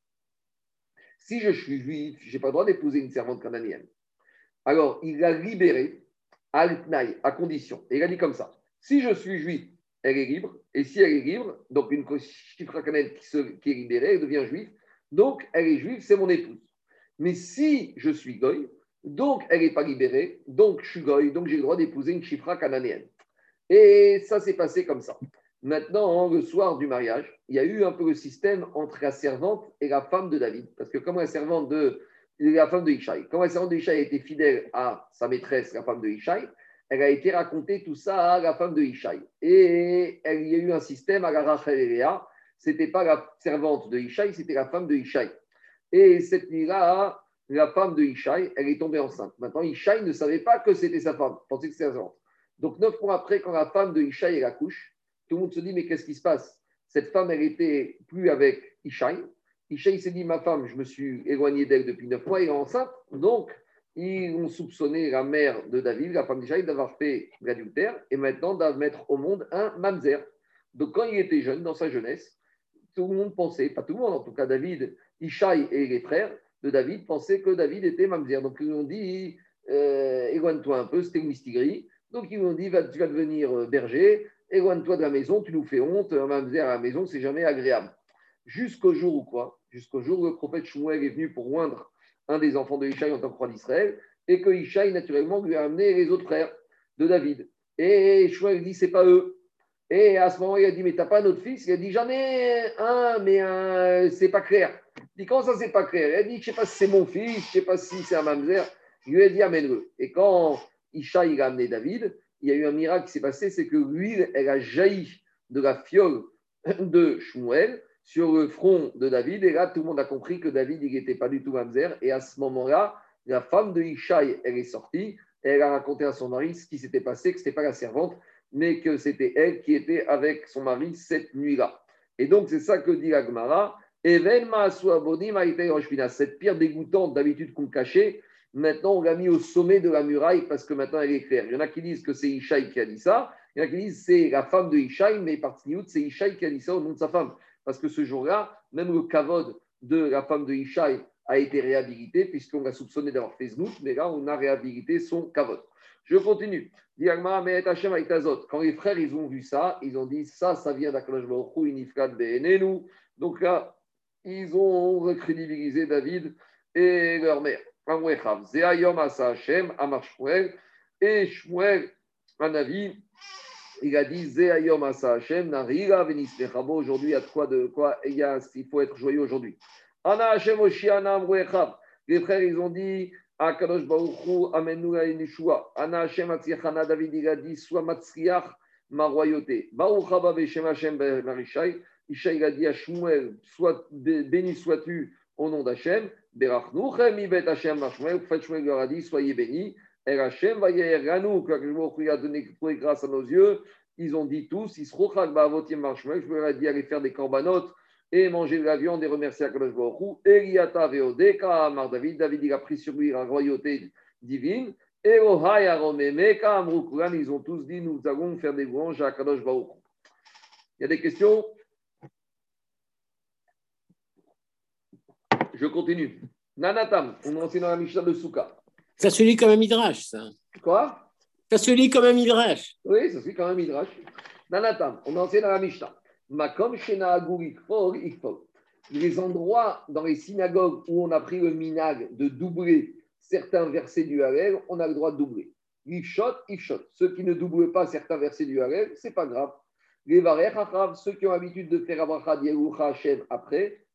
Si je suis juif, je n'ai pas le droit d'épouser une servante cananéenne. Alors, il l'a libérée à à condition. Et il a dit comme ça. Si je suis juif, elle est libre. Et si elle est libre, donc une chifra qui, qui est libérée, elle devient juive. Donc, elle est juive, c'est mon épouse. Mais si je suis goy, donc, elle n'est pas libérée. Donc, je suis goy. Donc, j'ai le droit d'épouser une chifra cananéenne. Et ça s'est passé comme ça. Maintenant, le soir du mariage, il y a eu un peu le système entre la servante et la femme de David. Parce que comme la servante de la femme de Ishaï, comme la servante de Ishaï était fidèle à sa maîtresse, la femme de Ishaï, elle a été racontée tout ça à la femme de Ishaï. Et il y a eu un système à la Rachel Ce n'était pas la servante de Ishaï, c'était la femme de Ishaï. Et cette nuit-là, la femme de Ishaï, elle est tombée enceinte. Maintenant, Ishaï ne savait pas que c'était sa femme, pensait que c'était sa servante. Donc, neuf mois après, quand la femme de Ishaï accouche, tout le monde se dit Mais qu'est-ce qui se passe? Cette femme, elle était plus avec Ishaï. Ishaï s'est dit Ma femme, je me suis éloigné d'elle depuis neuf mois, elle est enceinte. Donc, ils ont soupçonné la mère de David, la femme d'Ishaï, d'avoir fait l'adultère et maintenant d'avoir mettre au monde un mamzer. Donc, quand il était jeune, dans sa jeunesse, tout le monde pensait, pas tout le monde, en tout cas David, Ishaï et les frères de David pensaient que David était mamzer. Donc, ils ont dit euh, éloigne-toi un peu, c'était une mistigris. Donc, ils ont dit tu vas devenir euh, berger, éloigne-toi de la maison, tu nous fais honte, un mamzer à la maison, c'est jamais agréable. Jusqu'au jour où quoi? Jusqu'au jour où le prophète Shmuel est venu pour oindre un des enfants de Ishaï en tant que roi d'Israël, et que Ishaï, naturellement, lui a amené les autres frères de David. Et Shmuel dit, c'est pas eux. Et à ce moment, il a dit, mais t'as pas un autre fils? Il a dit, j'en ai un, mais un, c'est pas clair. Il dit, comment ça, c'est pas clair? Il a dit, je sais pas si c'est mon fils, je sais pas si c'est un mamzer. Il lui a dit, amène-le. Et quand Ishaï a amené David, il y a eu un miracle qui s'est passé, c'est que l'huile, elle a jailli de la fiole de Shmuel sur le front de David. Et là, tout le monde a compris que David, il n'était pas du tout mamzer. Et à ce moment-là, la femme de Ishaï, elle est sortie. Et elle a raconté à son mari ce qui s'était passé, que ce n'était pas la servante, mais que c'était elle qui était avec son mari cette nuit-là. Et donc, c'est ça que dit la Gemara. Cette pierre dégoûtante d'habitude qu'on cachait, maintenant on l'a mis au sommet de la muraille parce que maintenant elle est claire. Il y en a qui disent que c'est Ishaï qui a dit ça, il y en a qui disent que c'est la femme de Ishaï, mais par c'est Ishaï qui a dit ça au nom de sa femme parce que ce jour-là, même le kavod de la femme de Ishaï a été réhabilité, puisqu'on l'a soupçonné d'avoir fait znout, mais là, on a réhabilité son kavod. Je continue. Quand les frères ils ont vu ça, ils ont dit ça, ça vient d'Akadosh Donc là, ils ont recrédibilisé David et leur mère. Et Shmuel, un avis, il a dit Zéayom Asa Hashem, Narira Venismechabo. Aujourd'hui, il y a quoi de quoi il, y a, il faut être joyeux aujourd'hui. Ana Hashem Oshiana Amruechav. Les frères, ils ont dit Akadosh Baruchu Amenu Yeshua. Ana Hashem Atziachana David, il a dit Sois Matzriach, ma royauté. Baruch Haba Beshem Hashem Marishai. Isha, il a dit à Shmuel béni sois-tu au nom d'Hachem. Shmuel. Faites Shmuel leur dit Soyez bénis. El va que grâce à nos yeux. Ils ont dit tous, se je leur ai dit faire des corbanotes et manger de la viande et remercier Akadosh Veodeka, Amar David, David a pris sur lui la royauté divine. Ils ont tous dit nous allons faire des louanges à Akadosh Baruch Il y a des questions? Je continue. Nanatam, on enseigne dans la Mishnah de Souka. Ça se lit comme un midrash, ça. Quoi? Ça se lit comme un midrash. Oui, ça se lit comme un midrash. Nanatam, on enseigne dans la Mishnah. Makom Les endroits dans les synagogues où on a pris le minag de doubler certains versets du Harel, on a le droit de doubler. Ifshot, Ifshot. Ceux qui ne doublent pas certains versets du Harel, c'est pas grave. Les Varer, ceux qui ont l'habitude de faire Abracha Hashem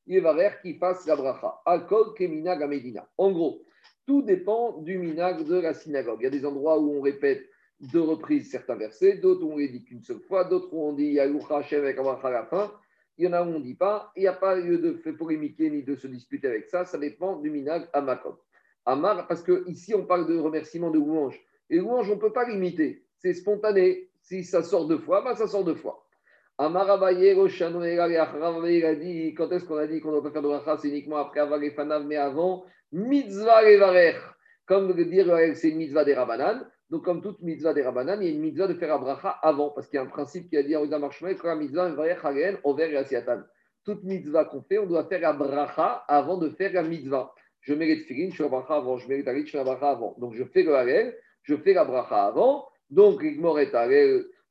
après, les Varer qui fassent la bracha. Alkol Keminag Medina. En gros, tout dépend du minag de la synagogue. Il y a des endroits où on répète deux reprises certains versets, d'autres où on les dit qu'une seule fois, d'autres où on dit Yaloucha Hashem avec à la fin. Il y en a où on ne dit pas. Il n'y a pas lieu de polémiquer ni de se disputer avec ça. Ça dépend du minag à Makom. Amar, parce qu'ici, on parle de remerciement de louange. Et louange, on ne peut pas limiter. C'est spontané. Si ça sort deux fois, ben ça sort deux fois. Amar Abaye, il a dit quand est-ce qu'on a dit qu'on ne doit pas faire de bracha C'est uniquement après avoir les fanav, mais avant mitzvah levarer. Comme dire c'est une mitzvah des rabanan. Donc, comme toute mitzvah des rabanan, il y a une mitzvah de faire abracha avant, parce qu'il y a un principe qui a dit en Marshmallow, quand la mitzvah levarer hagen over et asiatan. Toute mitzvah qu'on fait, on doit faire abracha avant de faire la mitzvah. Je mets les je fais la bracha avant. Je mets les je fais la bracha avant. Donc, je fais le hagel, je fais la bracha avant. Donc, l'igmor est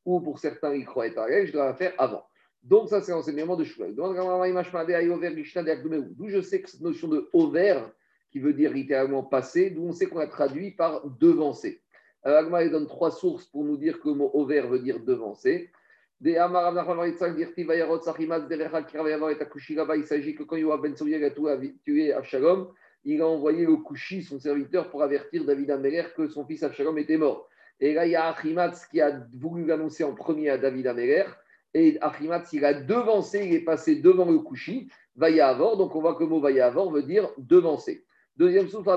ou pour certains, il croit être je dois la faire avant. Donc, ça, c'est l'enseignement de Shmuel. D'où je sais que cette notion de over, qui veut dire littéralement passer, d'où on sait qu'on a traduit par devancer. Alors, Agma, il donne trois sources pour nous dire que le mot over veut dire devancer. Il s'agit que quand Yoav Ben a tué Avshalom, il a envoyé le Kushi, son serviteur, pour avertir David Améler que son fils Avshalom était mort. Et là, il y a Achimatz qui a voulu l'annoncer en premier à David Améler. Et Achimatz, il a devancé, il est passé devant le Kouchi, Vayavor. Donc on voit que le mot Vayavor veut dire devancer. Deuxième souffle,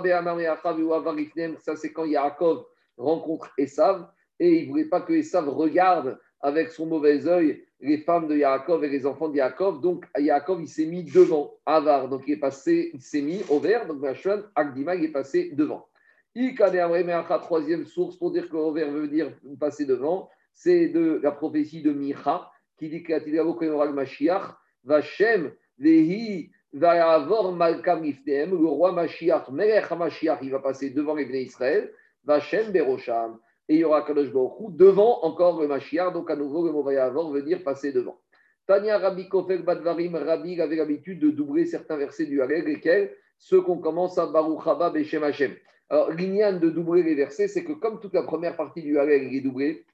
ça c'est quand Yaakov rencontre Esav et il ne voulait pas que Esav regarde avec son mauvais œil les femmes de Yaakov et les enfants de Yaakov. Donc Yaakov, il s'est mis devant Avar. Donc il est passé, il s'est mis au vert. Donc Vachon, Agdima, il est passé devant. Troisième source pour dire que Over veut dire passer devant, c'est de la prophétie de Micha qui dit que Mashiach, Vachem, Vehi, Vayavor Malkam le roi Mashiach, Melech Mashiach, il va passer devant les Israël, Vachem Berosham, et il y aura Kadosh Baruch devant encore le Mashiach, donc à nouveau le mot Vayavor veut dire passer devant. Tania Rabbi Kofel Badvarim, Rabbi avait l'habitude de doubler certains versets du Halel, lesquels Ceux qu'on commence à Baruch Haba Beshem Hashem. Alors, l'ignan de doubler les versets, c'est que comme toute la première partie du Halel est doublée,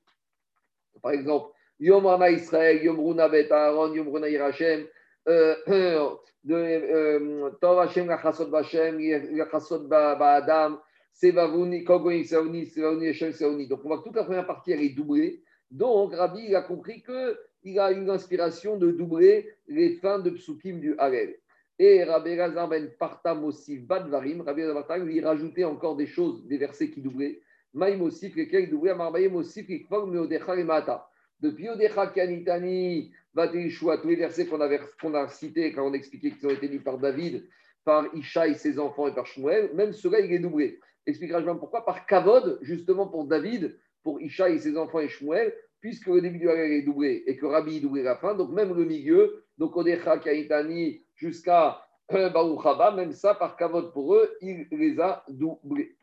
par exemple, Yom Rama Israël, Yom Runa Bet Aaron, Yom Runa Hirachem, euh, (clears throat) euh, Tov Hashem Gachasot Bashem, Gachasot Ba'adam, Sevavuni, Kogoin Seoni, Sevavuni Hashem Seoni. Donc, on voit que toute la première partie, est doublée. Donc, Rabbi, a compris qu'il a une inspiration de doubler les fins de psukim du Halel. Et Rabbi Lazar ben Partam aussi Badvarim, Rabbi Lazar lui rajoutait encore des choses, des versets qui doublaient. Maïm aussi, lesquels doublaient, Amarbaïm aussi, qui Meodecha et Mata. Depuis Odecha Kanitani, Vatishua, tous les versets qu'on a cités quand on expliquait qu'ils ont été lus par David, par Isha et ses enfants et par Shmuel, même cela, il est doublé. Expliquera même pourquoi? Par Kavod, justement pour David, pour Isha et ses enfants et Shmuel, puisque le début du Halal est doublé et que Rabbi doublé la fin, donc même le milieu, donc Odecha Kanitani, jusqu'à Baruch Haba, même ça, par Kavod pour eux, il les a doublés.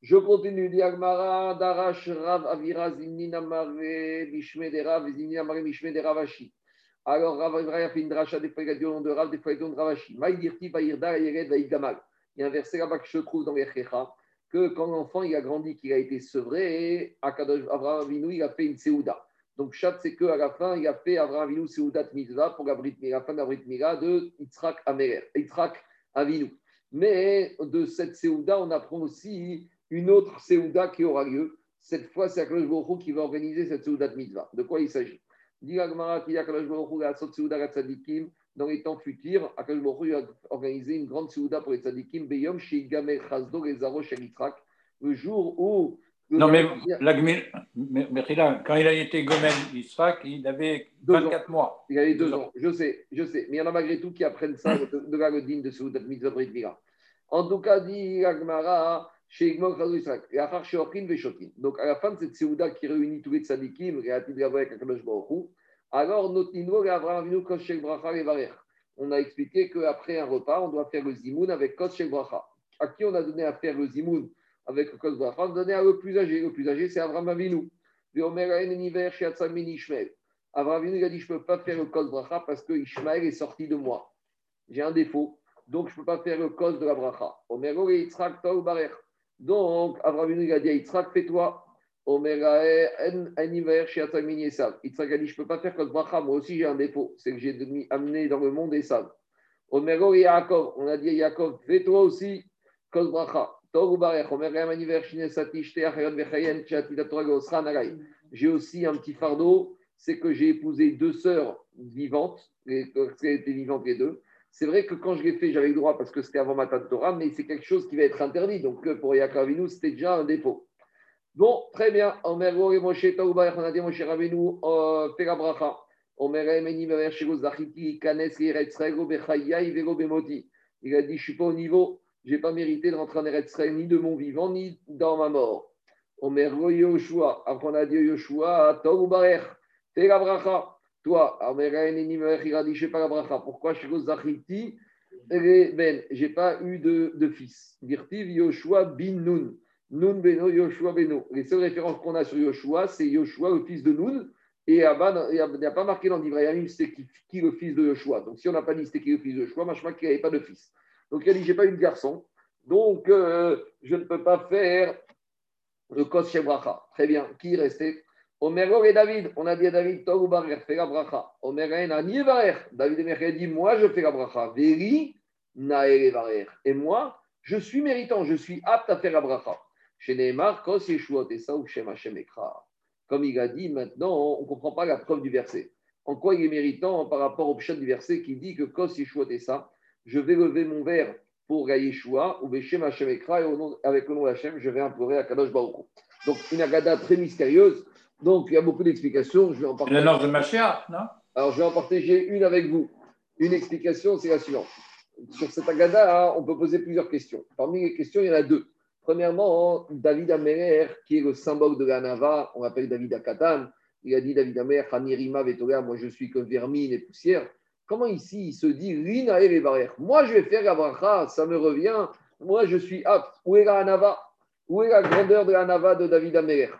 Je continue, Diagmara, Darash, Rav, Avira, Mare, Bishme, de Rav, Mare, Bishme, de Ravashi. Alors, Rav Avira fait une dracha des il de Rav, des fois de Ravashi. Maïdirti, Vaïrda, Yered, Vaïgamal. Il y a un verset là-bas que je trouve dans les que quand l'enfant il a grandi, qu'il a été sevré, Abraham Avinu, il a fait une Seouda. Donc, chat, c'est qu'à la fin, il a fait Avraham Avinu Seudat Mitzvah pour la, Brit, la fin de la Brit Mila de Yitzhak Amer, Yitzhak Avinu. Mais de cette Seuda, on apprend aussi une autre Seuda qui aura lieu. Cette fois, c'est Akadosh Baruch qui va organiser cette Seudat Mitzvah. De quoi il s'agit? Dans les temps futurs, Akadosh Baruch va organiser une grande Seuda pour les tzadikim, Beyom Sheigamer Chazdo Ezaro Yitzhak, le jour où non, mais, quand il a été Gomen Israq, il avait 24 mois. Il avait deux, ans. Je sais, je sais. Mais il y en a malgré tout qui apprennent ça (laughs) de, la Godine de Soudat Mitzvah En tout cas, dit Agmara, chez Igmor Israq, Donc, à la fin de cette Séouda qui réunit tous les tzadikim, avec Akadosh Baruch alors notre Abraham Avinu Koshek Bracha et On a expliqué qu'après un repas, on doit faire le zimoun avec Koshek Bracha. À qui on a donné à faire le zimoun? Avec le Kos Bracha, donné à le plus âgé. Le plus âgé, c'est Abraham Avinu. Abraham Avinu il a dit Je ne peux pas faire le Kos Bracha parce que Ishmael est sorti de moi. J'ai un défaut. Donc, je ne peux pas faire le Kos de la Bracha. Donc, Abraham Avinu a dit à Yitzhak Fais-toi. Yitzhak a dit Je ne peux pas faire Kos Bracha. Moi aussi, j'ai un défaut. C'est que j'ai amené dans le monde Esav. On a dit à Yaakov Fais-toi aussi Kos Bracha. J'ai aussi un petit fardeau, c'est que j'ai épousé deux sœurs vivantes, elles étaient vivantes les deux. C'est vrai que quand je l'ai fait, j'avais le droit parce que c'était avant ma Torah, mais c'est quelque chose qui va être interdit. Donc pour Yaakov c'était déjà un défaut. Bon, très bien. Il a dit, je ne suis pas au niveau je n'ai pas mérité de rentrer en Eretz ni de mon vivant, ni dans ma mort. Omer Yoshua, après on a dit Yoshua, Tov Barer, fais la bracha. Toi, Omer il a dit, je pas la bracha. Pourquoi? Je suis Ben, je n'ai pas eu de, de fils. Dirtiv Yoshua bin Nun. Nun beno Yoshua beno. Les seules références qu'on a sur Yoshua, c'est Yoshua, le fils de Nun. Et là-bas, il n'y a pas marqué dans l'Ibrahim, c'est qui, le fils de Yoshua. Donc si on n'a pas dit c'était qui le fils de Yoshua, crois qu'il n'y avait pas de fils. Donc il pas eu de garçon, donc euh, je ne peux pas faire le Kos Shebracha. Très bien, qui restait Omer et David, on a dit à David, Tov Barer, fais la bracha. Omer et David a dit, moi je fais la bracha. Veri, Naer Barer. Et moi, je suis méritant, je suis apte à faire la bracha. Chez Neymar, Kos et ça ou Shem Ekra. Comme il a dit, maintenant, on ne comprend pas la preuve du verset. En quoi il est méritant par rapport au pshat du verset qui dit que Kos Yeshuot et ça, je vais lever mon verre pour Yeshua ou Shem Hashem Ekra et avec le nom Hashem, je vais implorer à Kadosh Baruch. Donc, une agada très mystérieuse. Donc, il y a beaucoup d'explications. Je vais en partager. Nom de Machia, non? Alors, je vais en partager une avec vous. Une explication, c'est la suivante. Sur cette agada, on peut poser plusieurs questions. Parmi les questions, il y en a deux. Premièrement, David Améler, qui est le symbole de la Nava, on l'appelle David Akatan. Il a dit David Améler, Hanirima Vetoga, moi je suis que vermine et poussière. Comment ici il se dit Rina et Moi je vais faire la bracha, ça me revient. Moi je suis apte. Où est la Nava Où est la grandeur de la Nava de David Améler?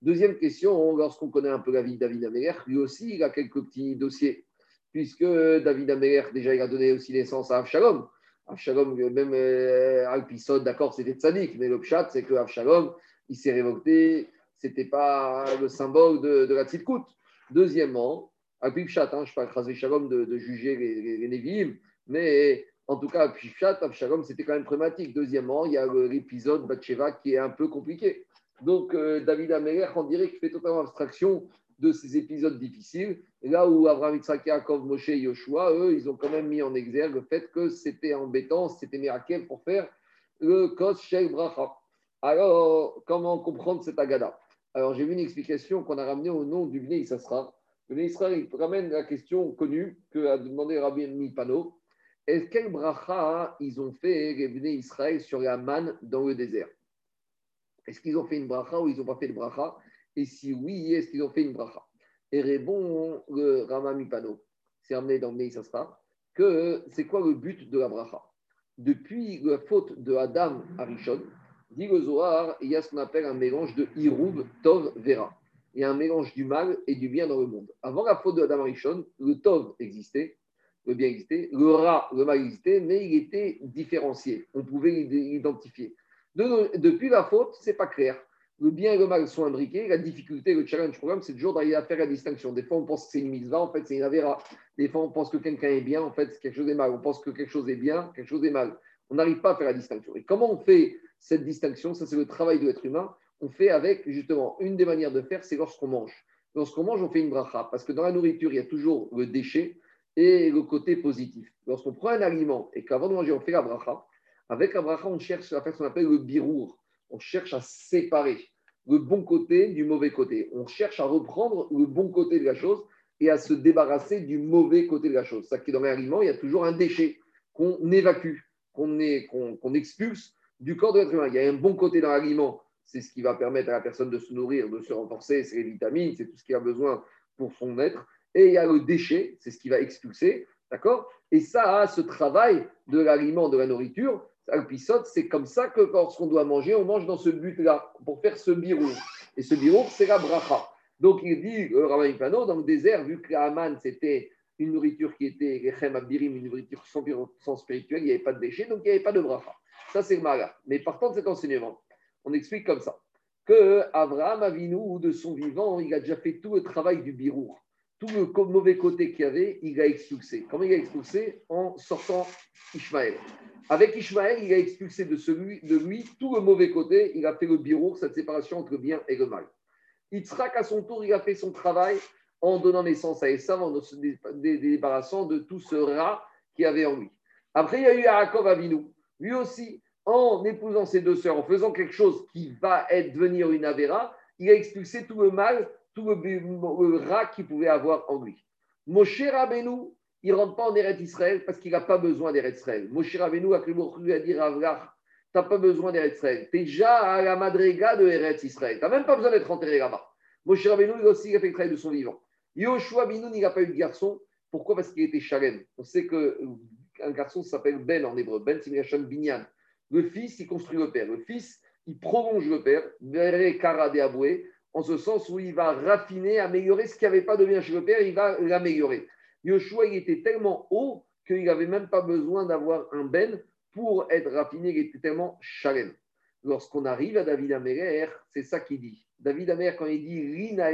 Deuxième question, lorsqu'on connaît un peu la vie de David Améler, lui aussi il a quelques petits dossiers. Puisque David Améler, déjà il a donné aussi naissance à Avshalom. Avshalom, même euh, Alpisod, d'accord, c'était tzaddik, mais le pshat, c'est que Avshalom, il s'est révolté, c'était pas le symbole de, de la tzidkout. Deuxièmement, Alpipshat, hein, je ne parle pas Shalom de, juger les, les, mais en tout cas, Alpipshat, Avshalom, c'était quand même problématique. Deuxièmement, il y a l'épisode Batsheva qui est un peu compliqué. Donc, euh, David Améler, on dirait qu'il fait totalement abstraction de ces épisodes difficiles. là où Abraham, Yitzhak, Yaakov, Moshe et Yoshua, eux, ils ont quand même mis en exergue le fait que c'était embêtant, c'était miracle pour faire le Kos Shel Bracha. Alors, comment comprendre cette agada Alors, j'ai vu une explication qu'on a ramenée au nom du Bnei Issachar. Bnei il ramène la question connue que a demandé Rabbi Mipano. Est-ce quel bracha ils ont fait les Israël sur la manne dans le désert? Est-ce qu'ils ont fait une bracha ou ils n'ont pas fait de bracha? Et si oui, est-ce qu'ils ont fait une bracha? Et répond le Rama Mipano, c'est amené dans le sera que c'est quoi le but de la bracha? Depuis la faute de Adam à Rishon, dit le Zohar, il y a ce qu'on appelle un mélange de Hiroub, Tov, Vera. Il y a un mélange du mal et du bien dans le monde. Avant la faute de Adam Rishon, le Tov existait, le bien existait, le Ra, le mal existait, mais il était différencié. On pouvait l'identifier. depuis la faute, c'est pas clair le bien et le mal sont imbriqués. La difficulté, le challenge programme, c'est toujours d'arriver à faire la distinction. Des fois, on pense que c'est une mitzvah, en fait, c'est une avéra. Des fois, on pense que quelqu'un est bien, en fait, quelque chose est mal. On pense que quelque chose est bien, quelque chose est mal. On n'arrive pas à faire la distinction. Et comment on fait cette distinction? Ça, c'est le travail de l'être humain. On fait avec, justement, une des manières de faire, c'est lorsqu'on mange. Lorsqu'on mange, on fait une bracha. Parce que dans la nourriture, il y a toujours le déchet et le côté positif. Lorsqu'on prend un aliment et qu'avant de manger, on fait la bracha, avec la bracha, on cherche à faire ce qu'on appelle le birour. On cherche à séparer le bon côté du mauvais côté. On cherche à reprendre le bon côté de la chose et à se débarrasser du mauvais côté de la chose. Ça qui dans l'aliment, il y a toujours un déchet qu'on évacue, qu'on expulse du corps de l'être humain. Il y a un bon côté dans l'aliment, c'est ce qui va permettre à la personne de se nourrir, de se renforcer, c'est les vitamines, c'est tout ce qu'il a besoin pour son être. Et il y a le déchet, c'est ce qui va expulser, d'accord? Et ça, ce travail de l'aliment, de la nourriture, c'est comme ça que lorsqu'on doit manger, on mange dans ce but-là, pour faire ce birou. Et ce birou, c'est la bracha. Donc il dit, le Rabbi Pano, dans le désert, vu que la c'était une nourriture qui était une nourriture sans, spirituel, il n'y avait pas de déchets, donc il n'y avait pas de bracha. Ça, c'est le mara. Mais partant de cet enseignement, on explique comme ça que Abraham Avinu, de son vivant, il a déjà fait tout le travail du birou. Tout le mauvais côté qu'il y avait, il a expulsé. Comment il a expulsé? En sortant Ishmaël. Avec Ishmaël, il a expulsé de, lui tout le mauvais côté. Il a fait le bureau, cette séparation entre le bien et le mal. Yitzhak, à son tour, il a fait son travail en donnant naissance à Esav, en se débarrassant de tout ce rat qu'il avait en lui. Après, il y a eu Yaakov Avinu. Lui aussi, en épousant ses deux sœurs, en faisant quelque chose qui va être, devenir une avéra, il a expulsé tout le mal, tout le, rat qu'il pouvait avoir en lui. Moshe Rabbeinu, il ne rentre pas en Eretz Israël parce qu'il n'a pas besoin d'Eretz Israël. Moshe Rabbeinu a lui a dit Ravlach, tu n'as pas besoin d'Eretz Israël. Tu es déjà à la madrega de Eretz Israël. Tu n'as même pas besoin d'être enterré là-bas. Moshe Rabbeinu, il aussi a fait le travail de son vivant. Yoshua Binoun, il n'a pas eu de garçon. Pourquoi? Parce qu'il était Shalem. On sait qu'un garçon s'appelle Ben en hébreu. Ben, c'est Binyan. Le fils, il construit le père. Le fils, il prolonge le père, en ce sens où il va raffiner, améliorer ce qui n'avait pas de bien chez le père, il va l'améliorer. Yoshua, il était tellement haut qu'il n'avait même pas besoin d'avoir un ben pour être raffiné, il était tellement chalem. Lorsqu'on arrive à David Améler, c'est ça qu'il dit. David Améler, quand il dit Rina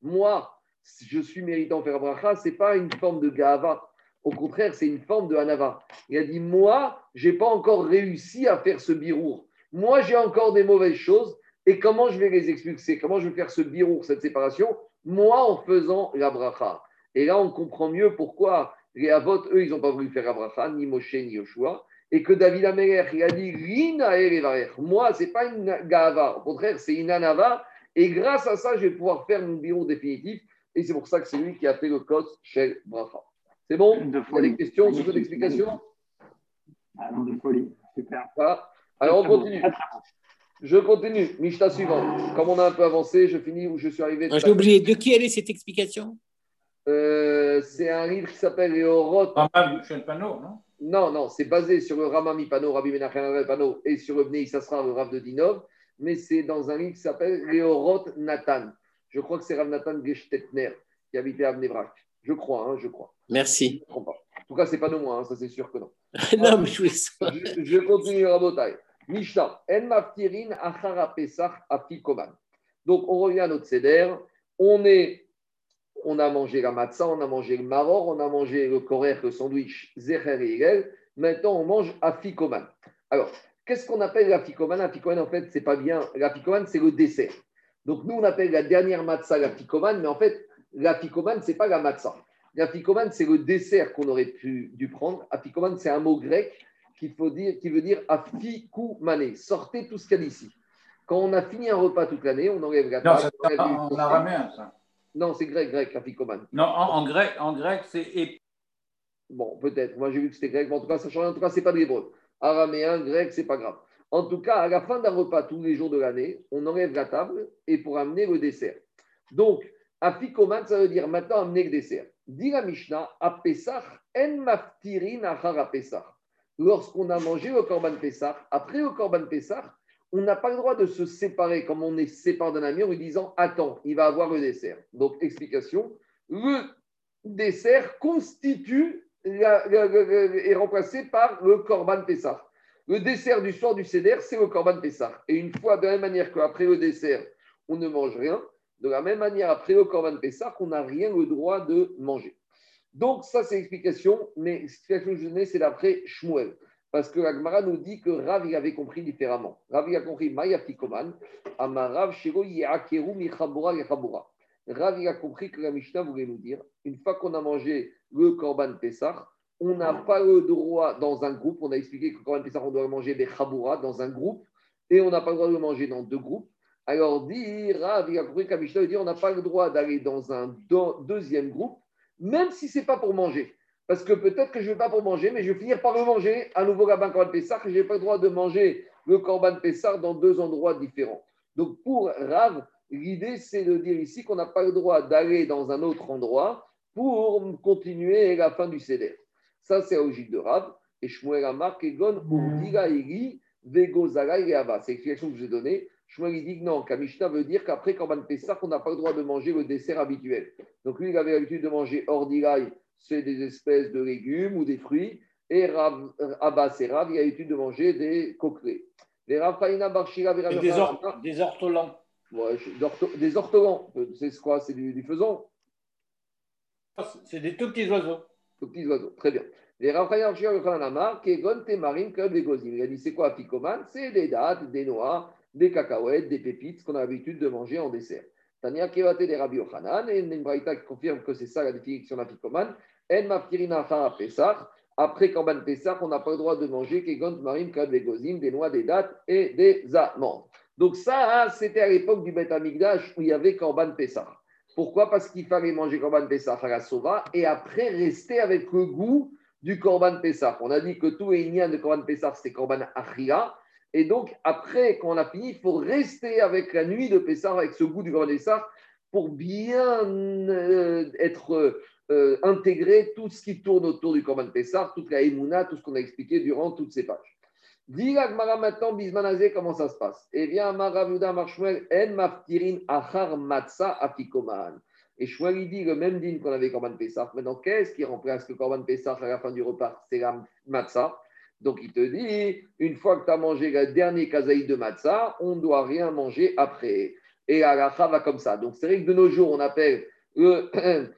moi, je suis méritant faire bracha, ce n'est pas une forme de gava. Au contraire, c'est une forme de hanava. Il a dit Moi, je n'ai pas encore réussi à faire ce birour. Moi, j'ai encore des mauvaises choses. Et comment je vais les expliquer Comment je vais faire ce birour, cette séparation? Moi, en faisant la bracha. Et là, on comprend mieux pourquoi les Avot, eux, ils n'ont pas voulu faire la bracha, ni Moshe, ni Yoshua. Et que David Améler, il a dit Rina Moi, ce n'est pas une gava. Au contraire, c'est une anava. Et grâce à ça, je vais pouvoir faire mon birour définitif. Et c'est pour ça que c'est lui qui a fait le kos chez Bracha. C'est bon Vous avez des questions, sur l'explication ah non, de folie. Super. Alors, on continue. Je continue. Mishta suivant. Comme on a un peu avancé, je finis où je suis arrivé. J'ai oublié. De qui elle est cette explication? Euh, C'est un livre qui s'appelle Les Oroth. Pano, non? Non, non, c'est basé sur le Ramami Pano, Rabbi Menachem Pano, et sur le Bnei Issasra, le Rav de Dinov, mais c'est dans un livre qui s'appelle Les Oroth Nathan. Je crois que c'est Rav Nathan Gestetner qui habitait à Bnebrak. Je crois, hein, je crois. Merci. Je pas. En tout cas, c'est pas de moi, hein, ça c'est sûr que non. (laughs) non, mais je je, je continue, Rabotai. Mishnah, En maftirin achara pesach afikoman. Donc, on revient à notre seder. On, est, on a mangé la matzah, on a mangé le maror, on a mangé le korer, le sandwich, zecher et Maintenant, on mange afikoman. Alors, qu'est-ce qu'on appelle l'afikoman L'afikoman, en fait, c'est pas bien. L'afikoman, c'est le dessert. Donc, nous, on appelle la dernière matzah l'afikoman, mais en fait, l'afikoman, c'est pas la matzah. L'afikoman, c'est le dessert qu'on aurait pu dû prendre. Afikoman, c'est un mot grec qui, faut dire, qui veut dire afikoumane, sortez tout ce qu'il y a d'ici. Quand on a fini un repas toute l'année, on enlève la table. Non, c'est en araméen, ça. Non, c'est grec, grec, afikoman. Non, en, grec, en grec c'est. Bon, peut-être. Moi, j'ai vu que c'était grec, mais en tout cas, ça change. En tout cas, ce n'est pas de l'hébreu. Araméen, grec, c'est pas grave. En tout cas, à la fin d'un repas tous les jours de l'année, on enlève la table et pour amener le dessert. Donc, afikoman, ça veut dire maintenant amener le dessert. Dit la Mishnah, à Pesach, en maftirin achar. Lorsqu'on a mangé le Korban Pesach, après le Korban Pesach, on n'a pas le droit de se séparer comme on est séparé d'un ami en lui disant Attends, il va avoir le dessert. Donc, explication le dessert constitue est remplacé par le Korban Pesach. Le dessert du soir du Seder, c'est le Korban Pesach. Et une fois, de la même manière qu'après le dessert, on ne mange rien, de la même manière, après le Corban Pessah, on n'a rien le droit de manger. Donc, ça, c'est l'explication, mais l'explication que je donnais, c'est d'après Shmuel. Parce que l'Agmara nous dit que Rav, avait compris différemment. Rav, il a compris Maya Fikoman, Amarav, Shiro, Yeakeru, Michabura, Yechabura. Rav, il a compris que la Mishnah voulait nous dire une fois qu'on a mangé le Corban Pessah, on n'a pas le droit dans un groupe. On a expliqué que le Corban Pessah, on doit manger des Chabura dans un groupe et on n'a pas le droit de manger dans deux groupes. Alors, dit Rav, il a compris dit on n'a pas le droit d'aller dans un deuxième groupe, même si ce n'est pas pour manger. Parce que peut-être que je ne vais pas pour manger, mais je vais finir par le manger à nouveau Rabban Korban Pessar, je n'ai pas le droit de manger le Korban Pessar dans deux endroits différents. Donc, pour Rav, l'idée, c'est de dire ici qu'on n'a pas le droit d'aller dans un autre endroit pour continuer la fin du Seder. Ça, c'est la logique de Rav. Et Shmuel Amar, Kegon, Urdira, Iri, C'est l'explication que je vous ai donnée. Shmuel dit que non, Kamishna veut dire qu'après Korban Pessah, on n'a pas le droit de manger le dessert habituel. Donc lui, il avait l'habitude de manger hors c'est des espèces de légumes ou des fruits. Et Rav, Abbas et Rav, il a l'habitude de manger des coquelets. Les Rafaïna Barshira, des, des ortolans. des ortolans. C'est quoi? C'est du, du faisan? C'est des tout petits oiseaux. Tout petits oiseaux, très bien. Les Rafaïna Barshira, Kegon, Temarim, Gozim. Il a dit c'est quoi Picoman C'est des dates, des noix des cacahuètes, des pépites, qu'on a l'habitude de manger en dessert. Tania Kevate des Rabbi Ochanan, et une braïta qui confirme que c'est ça la définition d'apikoman. En mafkirina Pesach. Après Korban Pesach, on n'a pas le droit de manger Kegon Marim Kad des noix, des dattes et des amandes. Donc ça, c'était à l'époque du Beth Amigdash où il y avait Korban Pesach. Pourquoi? Parce qu'il fallait manger Korban Pesach à la Sova et après rester avec le goût du Korban Pesach. On a dit que tout est de Korban Pesach, c'est Korban Achia. Et donc, après, quand on a fini, il faut rester avec la nuit de Pessah, avec ce goût du Grand Pessah, pour bien euh, être euh, intégré tout ce qui tourne autour du Corban Pessah, toute la Emouna, tout ce qu'on a expliqué durant toutes ces pages. Dis Gmara maintenant, Bismanazé, comment ça se passe? Eh bien, Maravuda Marshmuel, En Maftirin Achar Matza Afikoman. Et Shmuel, dit le même din qu'on avait Corban Pessah. Maintenant, qu'est-ce qui remplace le Corban Pessah à la fin du repas? C'est la Matzah. Donc il te dit, une fois que tu as mangé le dernier kazaï de matzah, on ne doit rien manger après. Et la va comme ça. Donc c'est vrai que de nos jours, on appelle le (clears throat)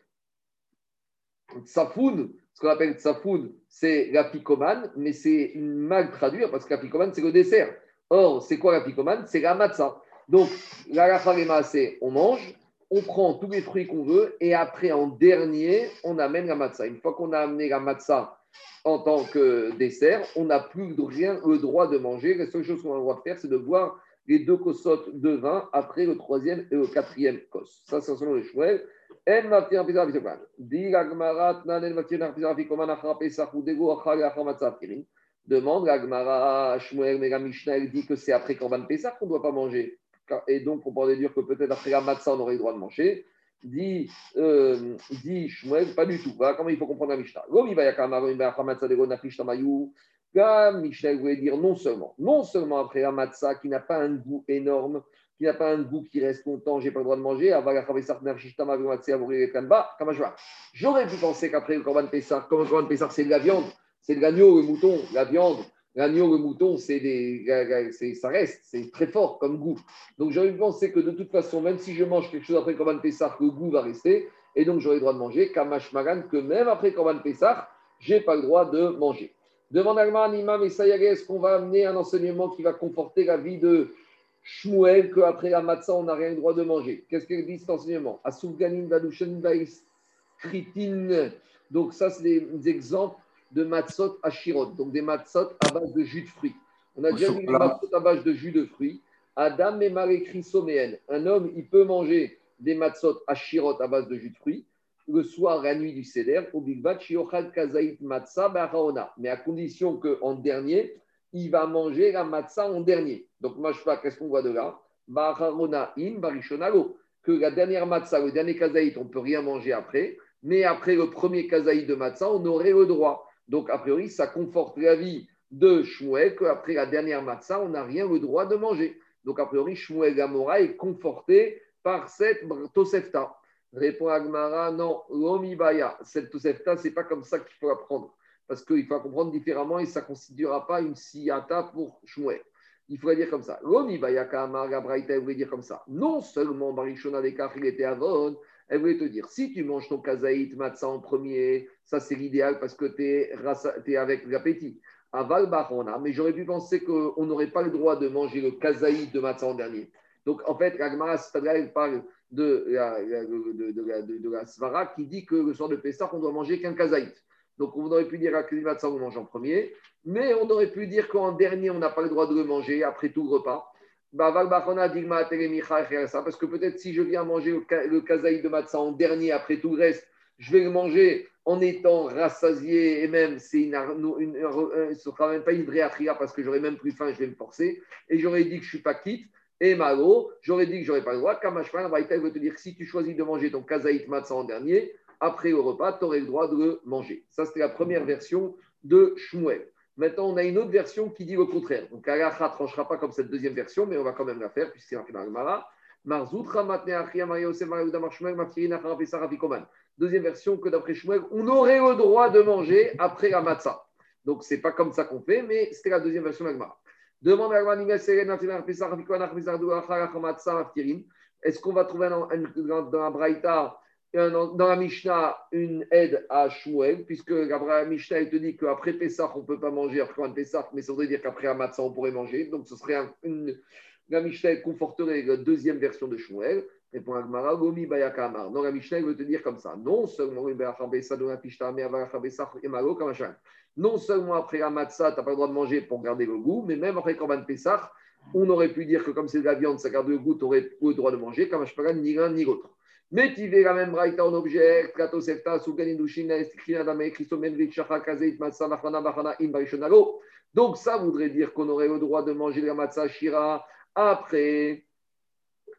tsafoun, ce qu'on appelle tsafoun, c'est la picomane, mais c'est mal traduire parce que la picomane, c'est le dessert. Or, c'est quoi la picomane? C'est la matzah. Donc, la c'est on mange, on prend tous les fruits qu'on veut et après, en dernier, on amène la matzah. Une fois qu'on a amené la matzah en tant que dessert, on n'a plus rien le droit de manger. La seule chose qu'on a le droit de faire, c'est de boire les deux cossottes de vin après le troisième et le quatrième kos. Ça, c'est selon les chouettes. Demande la Gemara, Shmuel, mais dit que c'est après Korban Pessah qu'on ne doit pas manger. Et donc, on pourrait dire que peut-être après la Matzah, on aurait le droit de manger. Dit, euh, dit pas du tout. Comment il faut comprendre la Mishnah. La Mishnah voulait dire non seulement, non seulement après la Matzah qui n'a pas un goût énorme, qui n'a pas un goût qui reste longtemps, j'ai pas le droit de manger, J'aurais pu penser qu'après le Korban Pessah, comme le Korban Pessah, c'est de la viande, c'est de l'agneau, le mouton, la viande. L'agneau, le mouton, c'est des, ça reste, c'est très fort comme goût. Donc j'aurais pensé que de toute façon, même si je mange quelque chose après Corban Pessah, le goût va rester. Et donc j'aurais le droit de manger, Kamash Magan, que même après Corban Pessah, je n'ai pas le droit de manger. Demande Alman, Imam et est-ce qu'on va amener un enseignement qui va conforter la vie de Shmuel, qu'après la matzah, on n'a rien le droit de manger? Qu'est-ce qu'elle dit cet enseignement? Donc ça, c'est des exemples de matzot shirot, donc des matzot à base de jus de fruits. On a déjà vu des matzot à base de jus de fruits. Adam et Marie Chrysoméen, un homme, il peut manger des matzot shirot à base de jus de fruits le soir, la nuit du Seder, au Big mais à condition qu'en dernier, il va manger la matzah en dernier. Donc, pas, qu'est-ce qu'on voit de là? Que la dernière matzah, le dernier kazaït, on ne peut rien manger après, mais après le premier kazaït de matzah, on aurait le droit. Donc, a priori, ça conforte l'avis de Shmuel qu'après la dernière matzah, on n'a rien le droit de manger. Donc, a priori, Shmuel Gamora est conforté par cette Tosefta. Répond Agmara, non, l'omibaya, cette Tosefta, ce n'est pas comme ça qu'il faut apprendre. Parce qu'il faut comprendre différemment et ça ne constituera pas une siyata pour Shmuel. Il faudrait dire comme ça. L'omibaya Kamar, Gabraïta, elle voulait dire comme ça. Non seulement Barishona des il était avon, elle voulait te dire, si tu manges ton kazaït matzah en premier, ça c'est l'idéal parce que tu es, avec l'appétit. Aval mais j'aurais pu penser qu'on n'aurait pas le droit de manger le kazaït de matzah en dernier. Donc en fait, l'Agmara elle parle de la, de, la, Svara qui dit que le soir de Pessah, on doit manger qu'un kazaït. Donc on aurait pu dire à matzah, on mange en premier, mais on aurait pu dire qu'en dernier, on n'a pas le droit de le manger après tout le repas. Parce que peut-être si je viens manger le kazaï de matzah en dernier après tout le reste, je vais le manger en étant rassasié et même c'est une, une, une, sera même pas une vraie atria parce que j'aurais même plus faim, je vais me forcer et j'aurais dit que je suis pas quitte et malo, j'aurais dit que j'aurais pas le droit. Kamashman, Vaïta veut te dire que si tu choisis de manger ton kazaït matzah en dernier, après le repas, tu aurais le droit de le manger. Ça, c'était la première version de Shmuel. Maintenant, on a une autre version qui dit le contraire. Donc, Alacha ne tranchera pas comme cette deuxième version, mais on va quand même la faire, puisque c'est marqué dans le Mara. Deuxième version que d'après Shmuel, on aurait le droit de manger après la. Donc, ce n'est pas comme ça qu'on fait, mais c'était la deuxième version de Demande à Est-ce qu'on va trouver dans, la Braïta dans la Mishnah une aide à Shmuel, puisque la Mishnah te dit qu'après Pessah, on ne peut pas manger après un Pessah, mais ça voudrait dire qu'après un on pourrait manger. Donc ce serait une. La Mishnah conforterait la deuxième version de Shmuel. Répond Agmara, Gomi Bayakamar. Non, la Mishnah veut te dire comme ça. Non seulement non seulement après la matzah, tu n'as pas le droit de manger pour garder le goût, mais même après Korban Pessah, on aurait pu dire que comme c'est de la viande, ça garde le goût, tu aurais le droit de manger, comme je ne ni l'un ni l'autre. Mais tu la même braïta en objet, Kato Sefta, Souganindushin, Estikrinadame, Christomenvich, Shachakazeit, Matsa, Machana, Bachana, Imbarishonalo. Donc ça voudrait dire qu'on aurait le droit de manger la matzah shira après,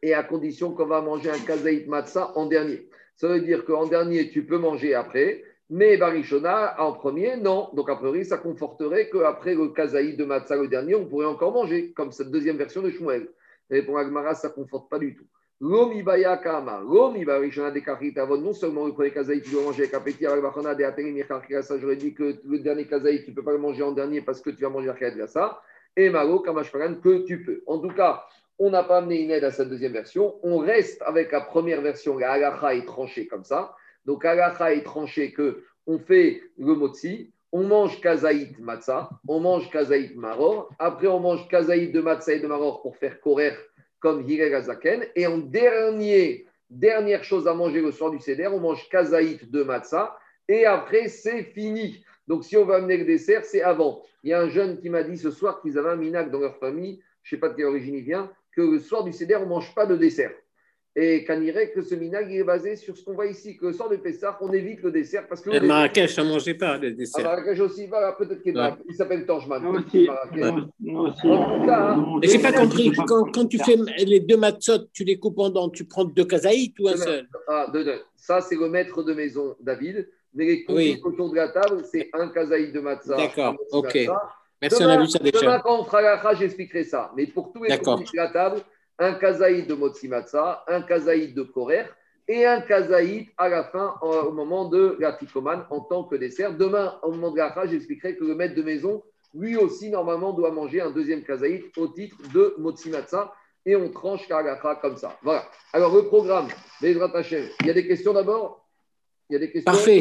et à condition qu'on va manger un kazeit matzah en dernier. Ça veut dire qu'en dernier, tu peux manger après, mais Barishona en premier, non. Donc a priori, ça conforterait qu'après le kazaï de matzah le dernier, on pourrait encore manger, comme cette deuxième version de Shmuel. Mais pour Agmara, ça ne conforte pas du tout. Lomi baya kama, lomi barishona de avon, non seulement le premier kazaï, tu dois manger avec appétit, avec bachona de ateri ça j'aurais dit que le dernier kazaï, tu ne peux pas le manger en dernier parce que tu vas manger avec ça. Et malo, kamashparan, que tu peux. En tout cas, on n'a pas amené une aide à cette deuxième version. On reste avec la première version, la halacha est tranchée comme ça. Donc halacha est tranchée que on fait le motzi, on mange kazaït matzah, on mange kazaït maror, après on mange kazaït de matzah et de maror pour faire korer comme Hirel Azaken, et en dernier, dernière chose à manger le soir du Seder, on mange kazaït de matzah, et après c'est fini. Donc si on va amener le dessert, c'est avant. Il y a un jeune qui m'a dit ce soir qu'ils avaient un minac dans leur famille, je ne sais pas de quelle origine il vient, que le soir du Seder, on ne mange pas de dessert. Et qu'on dirait que ce minag est basé sur ce qu'on voit ici, que le soir de Pessah, on évite le dessert parce que. À Marrakech, on ne mangeait pas de À dessert. Marrakech aussi, voilà, peut-être qu'il Ouais. s'appelle Tangeman. Moi aussi. Mais j'ai pas compris. Quand, quand tu fais les deux matzot, tu les coupes en dents, tu prends deux kazaït ou un Deux seul? Ah, deux, deux. Ça, c'est le maître de maison, David. Mais les Oui. autour de la table, c'est un kazaï de matzah. D'accord, ok. matzah. Merci, Demain- on a vu ça Demain, quand on fera la j'expliquerai ça. Mais pour tous les de la table, un kazaïd de motzi matzah, un kazaïd de korer et un kazaïd à la fin, en- au moment de la ticomane, en tant que dessert. Demain, au moment de la j'expliquerai que le maître de maison, lui aussi, normalement, doit manger un deuxième kazaïd au titre de motzi matzah. Et on tranche karacha comme ça. Voilà. Alors, le programme. Il y a des questions d'abord? Il y a des questions? Parfait.